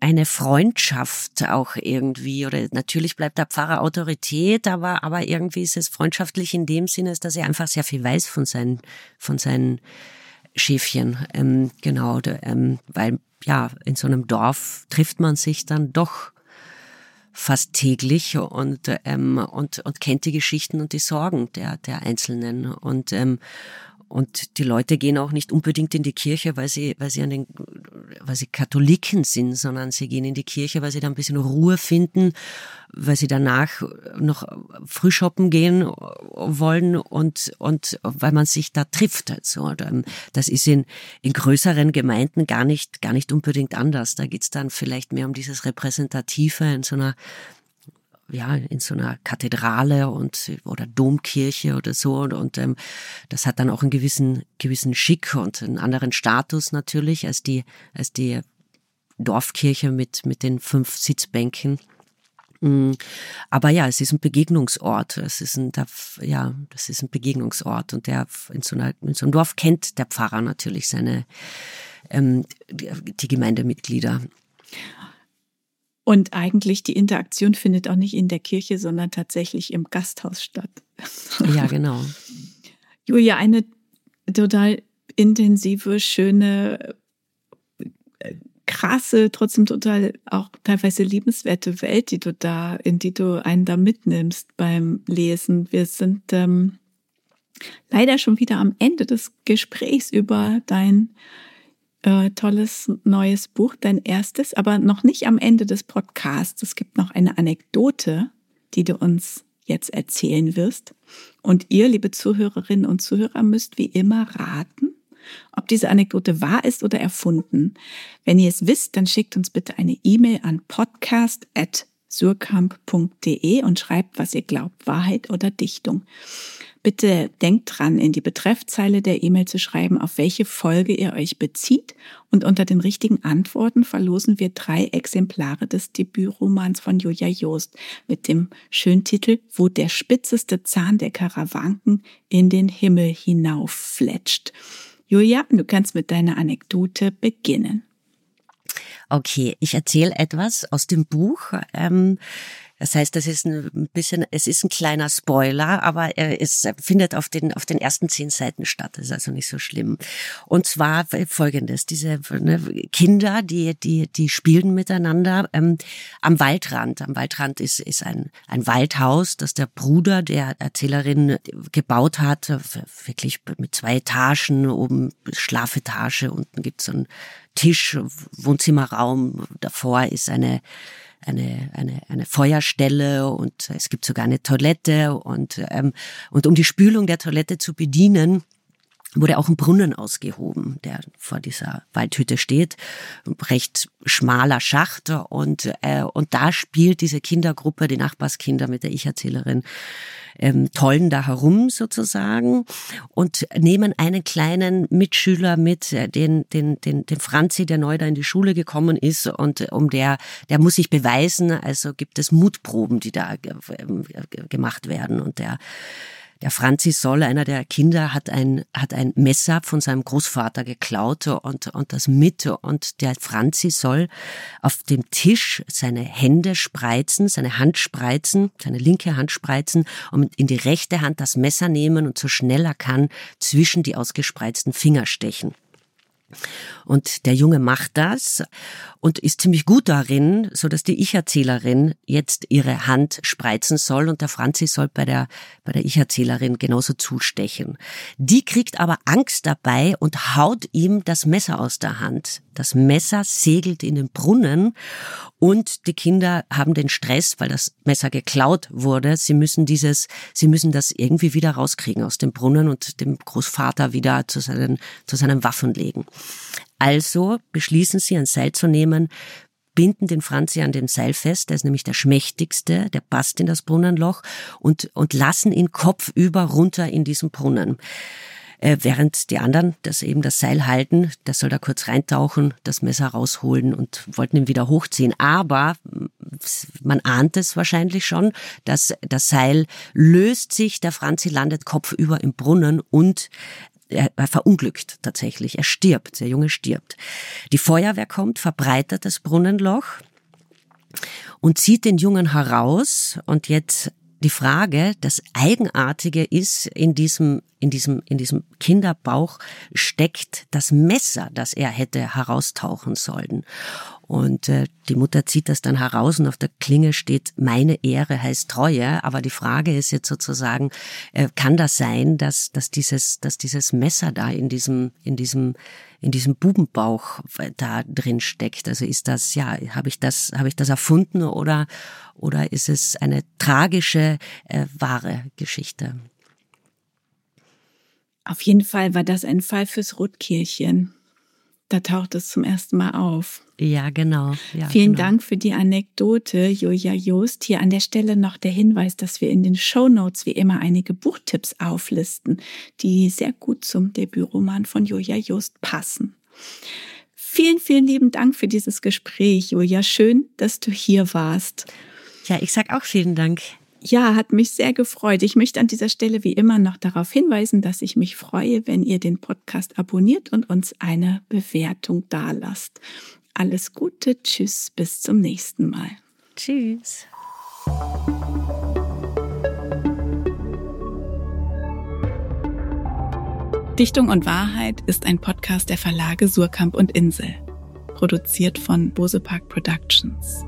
[SPEAKER 1] eine Freundschaft auch irgendwie oder natürlich bleibt der Pfarrer Autorität, aber aber irgendwie ist es freundschaftlich in dem Sinne, dass er einfach sehr viel weiß von seinen von seinen Schäfchen, ähm, genau, ähm, weil ja in so einem Dorf trifft man sich dann doch fast täglich und, ähm, und, und kennt die Geschichten und die Sorgen der, der Einzelnen. Und, ähm, und die Leute gehen auch nicht unbedingt in die Kirche, weil sie, weil sie an den, weil sie Katholiken sind, sondern sie gehen in die Kirche, weil sie da ein bisschen Ruhe finden, weil sie danach noch frühshoppen gehen wollen und, und weil man sich da trifft. Also, das ist in, in größeren Gemeinden gar nicht, gar nicht unbedingt anders. Da geht's dann vielleicht mehr um dieses Repräsentative in so einer ja, in so einer Kathedrale und oder Domkirche oder so und, und ähm, das hat dann auch einen gewissen gewissen Schick und einen anderen Status natürlich als die als die Dorfkirche mit mit den fünf Sitzbänken. Mm, aber ja, es ist ein Begegnungsort. Es ist ein, ja, das ist ein Begegnungsort und der in so, einer, in so einem Dorf kennt der Pfarrer natürlich seine ähm, die, die Gemeindemitglieder.
[SPEAKER 2] Und eigentlich die Interaktion findet auch nicht in der Kirche, sondern tatsächlich im Gasthaus statt.
[SPEAKER 1] Ja, genau.
[SPEAKER 2] Julia, eine total intensive, schöne, krasse, trotzdem total auch teilweise liebenswerte Welt, die du da, in die du einen da mitnimmst beim Lesen. Wir sind ähm, leider schon wieder am Ende des Gesprächs über dein äh, tolles neues Buch, dein erstes, aber noch nicht am Ende des Podcasts. Es gibt noch eine Anekdote, die du uns jetzt erzählen wirst. Und ihr, liebe Zuhörerinnen und Zuhörer, müsst wie immer raten, ob diese Anekdote wahr ist oder erfunden. Wenn ihr es wisst, dann schickt uns bitte eine E-Mail an podcast.surkamp.de und schreibt, was ihr glaubt, Wahrheit oder Dichtung. Bitte denkt dran, in die Betreffzeile der E-Mail zu schreiben, auf welche Folge ihr euch bezieht. Und unter den richtigen Antworten verlosen wir drei Exemplare des Debütromans von Julia Joost mit dem schönen Titel Wo der spitzeste Zahn der Karawanken in den Himmel hinauffletscht. Julia, du kannst mit deiner Anekdote beginnen.
[SPEAKER 1] Okay, ich erzähle etwas aus dem Buch. Ähm, das heißt, das ist ein bisschen, es ist ein kleiner Spoiler, aber es findet auf den, auf den ersten zehn Seiten statt. Das ist also nicht so schlimm. Und zwar folgendes, diese ne, Kinder, die, die, die spielen miteinander ähm, am Waldrand. Am Waldrand ist, ist ein, ein Waldhaus, das der Bruder der Erzählerin gebaut hat, wirklich mit zwei Etagen, oben Schlafetage, unten gibt's so einen Tisch, Wohnzimmerraum, davor ist eine eine, eine, eine Feuerstelle und es gibt sogar eine Toilette und, ähm, und um die Spülung der Toilette zu bedienen, wurde auch ein Brunnen ausgehoben, der vor dieser Waldhütte steht, recht schmaler Schacht. Und äh, und da spielt diese Kindergruppe, die Nachbarskinder mit der Ich-Erzählerin, ähm, tollen da herum sozusagen und nehmen einen kleinen Mitschüler mit, äh, den, den, den, den Franzi, der neu da in die Schule gekommen ist und äh, um der, der muss sich beweisen, also gibt es Mutproben, die da gemacht werden und der der Franzi Soll, einer der Kinder, hat ein, hat ein Messer von seinem Großvater geklaut und, und das mit. Und der Franzi soll auf dem Tisch seine Hände spreizen, seine Hand spreizen, seine linke Hand spreizen und in die rechte Hand das Messer nehmen und so schnell er kann zwischen die ausgespreizten Finger stechen. Und der Junge macht das und ist ziemlich gut darin, so dass die Ich-Erzählerin jetzt ihre Hand spreizen soll und der Franzi soll bei der, bei der Ich-Erzählerin genauso zustechen. Die kriegt aber Angst dabei und haut ihm das Messer aus der Hand. Das Messer segelt in den Brunnen und die Kinder haben den Stress, weil das Messer geklaut wurde. Sie müssen dieses, sie müssen das irgendwie wieder rauskriegen aus dem Brunnen und dem Großvater wieder zu seinen, zu seinen Waffen legen. Also beschließen sie, ein Seil zu nehmen, binden den Franzi an dem Seil fest, der ist nämlich der schmächtigste, der passt in das Brunnenloch und, und lassen ihn kopfüber runter in diesen Brunnen. Äh, während die anderen das eben das Seil halten, der soll da kurz reintauchen, das Messer rausholen und wollten ihn wieder hochziehen. Aber man ahnt es wahrscheinlich schon, dass das Seil löst sich, der Franzi landet kopfüber im Brunnen und er, er verunglückt tatsächlich. Er stirbt, der Junge stirbt. Die Feuerwehr kommt, verbreitert das Brunnenloch und zieht den Jungen heraus und jetzt die Frage, das Eigenartige ist, in diesem, in diesem, in diesem Kinderbauch steckt das Messer, das er hätte heraustauchen sollen. Und äh, die Mutter zieht das dann heraus und auf der Klinge steht, meine Ehre heißt Treue. Aber die Frage ist jetzt sozusagen, äh, kann das sein, dass, dass dieses, dass dieses Messer da in diesem, in diesem, in diesem Bubenbauch äh, da drin steckt? Also ist das, ja, habe ich das, habe ich das erfunden oder, oder ist es eine tragische, äh, wahre Geschichte?
[SPEAKER 2] Auf jeden Fall war das ein Fall fürs Rotkirchen. Da taucht es zum ersten Mal auf.
[SPEAKER 1] Ja, genau. Ja,
[SPEAKER 2] Vielen
[SPEAKER 1] genau.
[SPEAKER 2] Dank für die Anekdote, Julia Joost. Hier an der Stelle noch der Hinweis, dass wir in den Show Notes wie immer einige Buchtipps auflisten, die sehr gut zum Debütroman von Julia Joost passen. Vielen, vielen lieben Dank für dieses Gespräch, Julia. Schön, dass du hier warst.
[SPEAKER 1] Ja, ich sag auch vielen Dank.
[SPEAKER 2] Ja, hat mich sehr gefreut. Ich möchte an dieser Stelle wie immer noch darauf hinweisen, dass ich mich freue, wenn ihr den Podcast abonniert und uns eine Bewertung dalasst. Alles Gute, tschüss, bis zum nächsten Mal.
[SPEAKER 1] Tschüss.
[SPEAKER 2] Dichtung und Wahrheit ist ein Podcast der Verlage Surkamp und Insel. produziert von Bose Park Productions.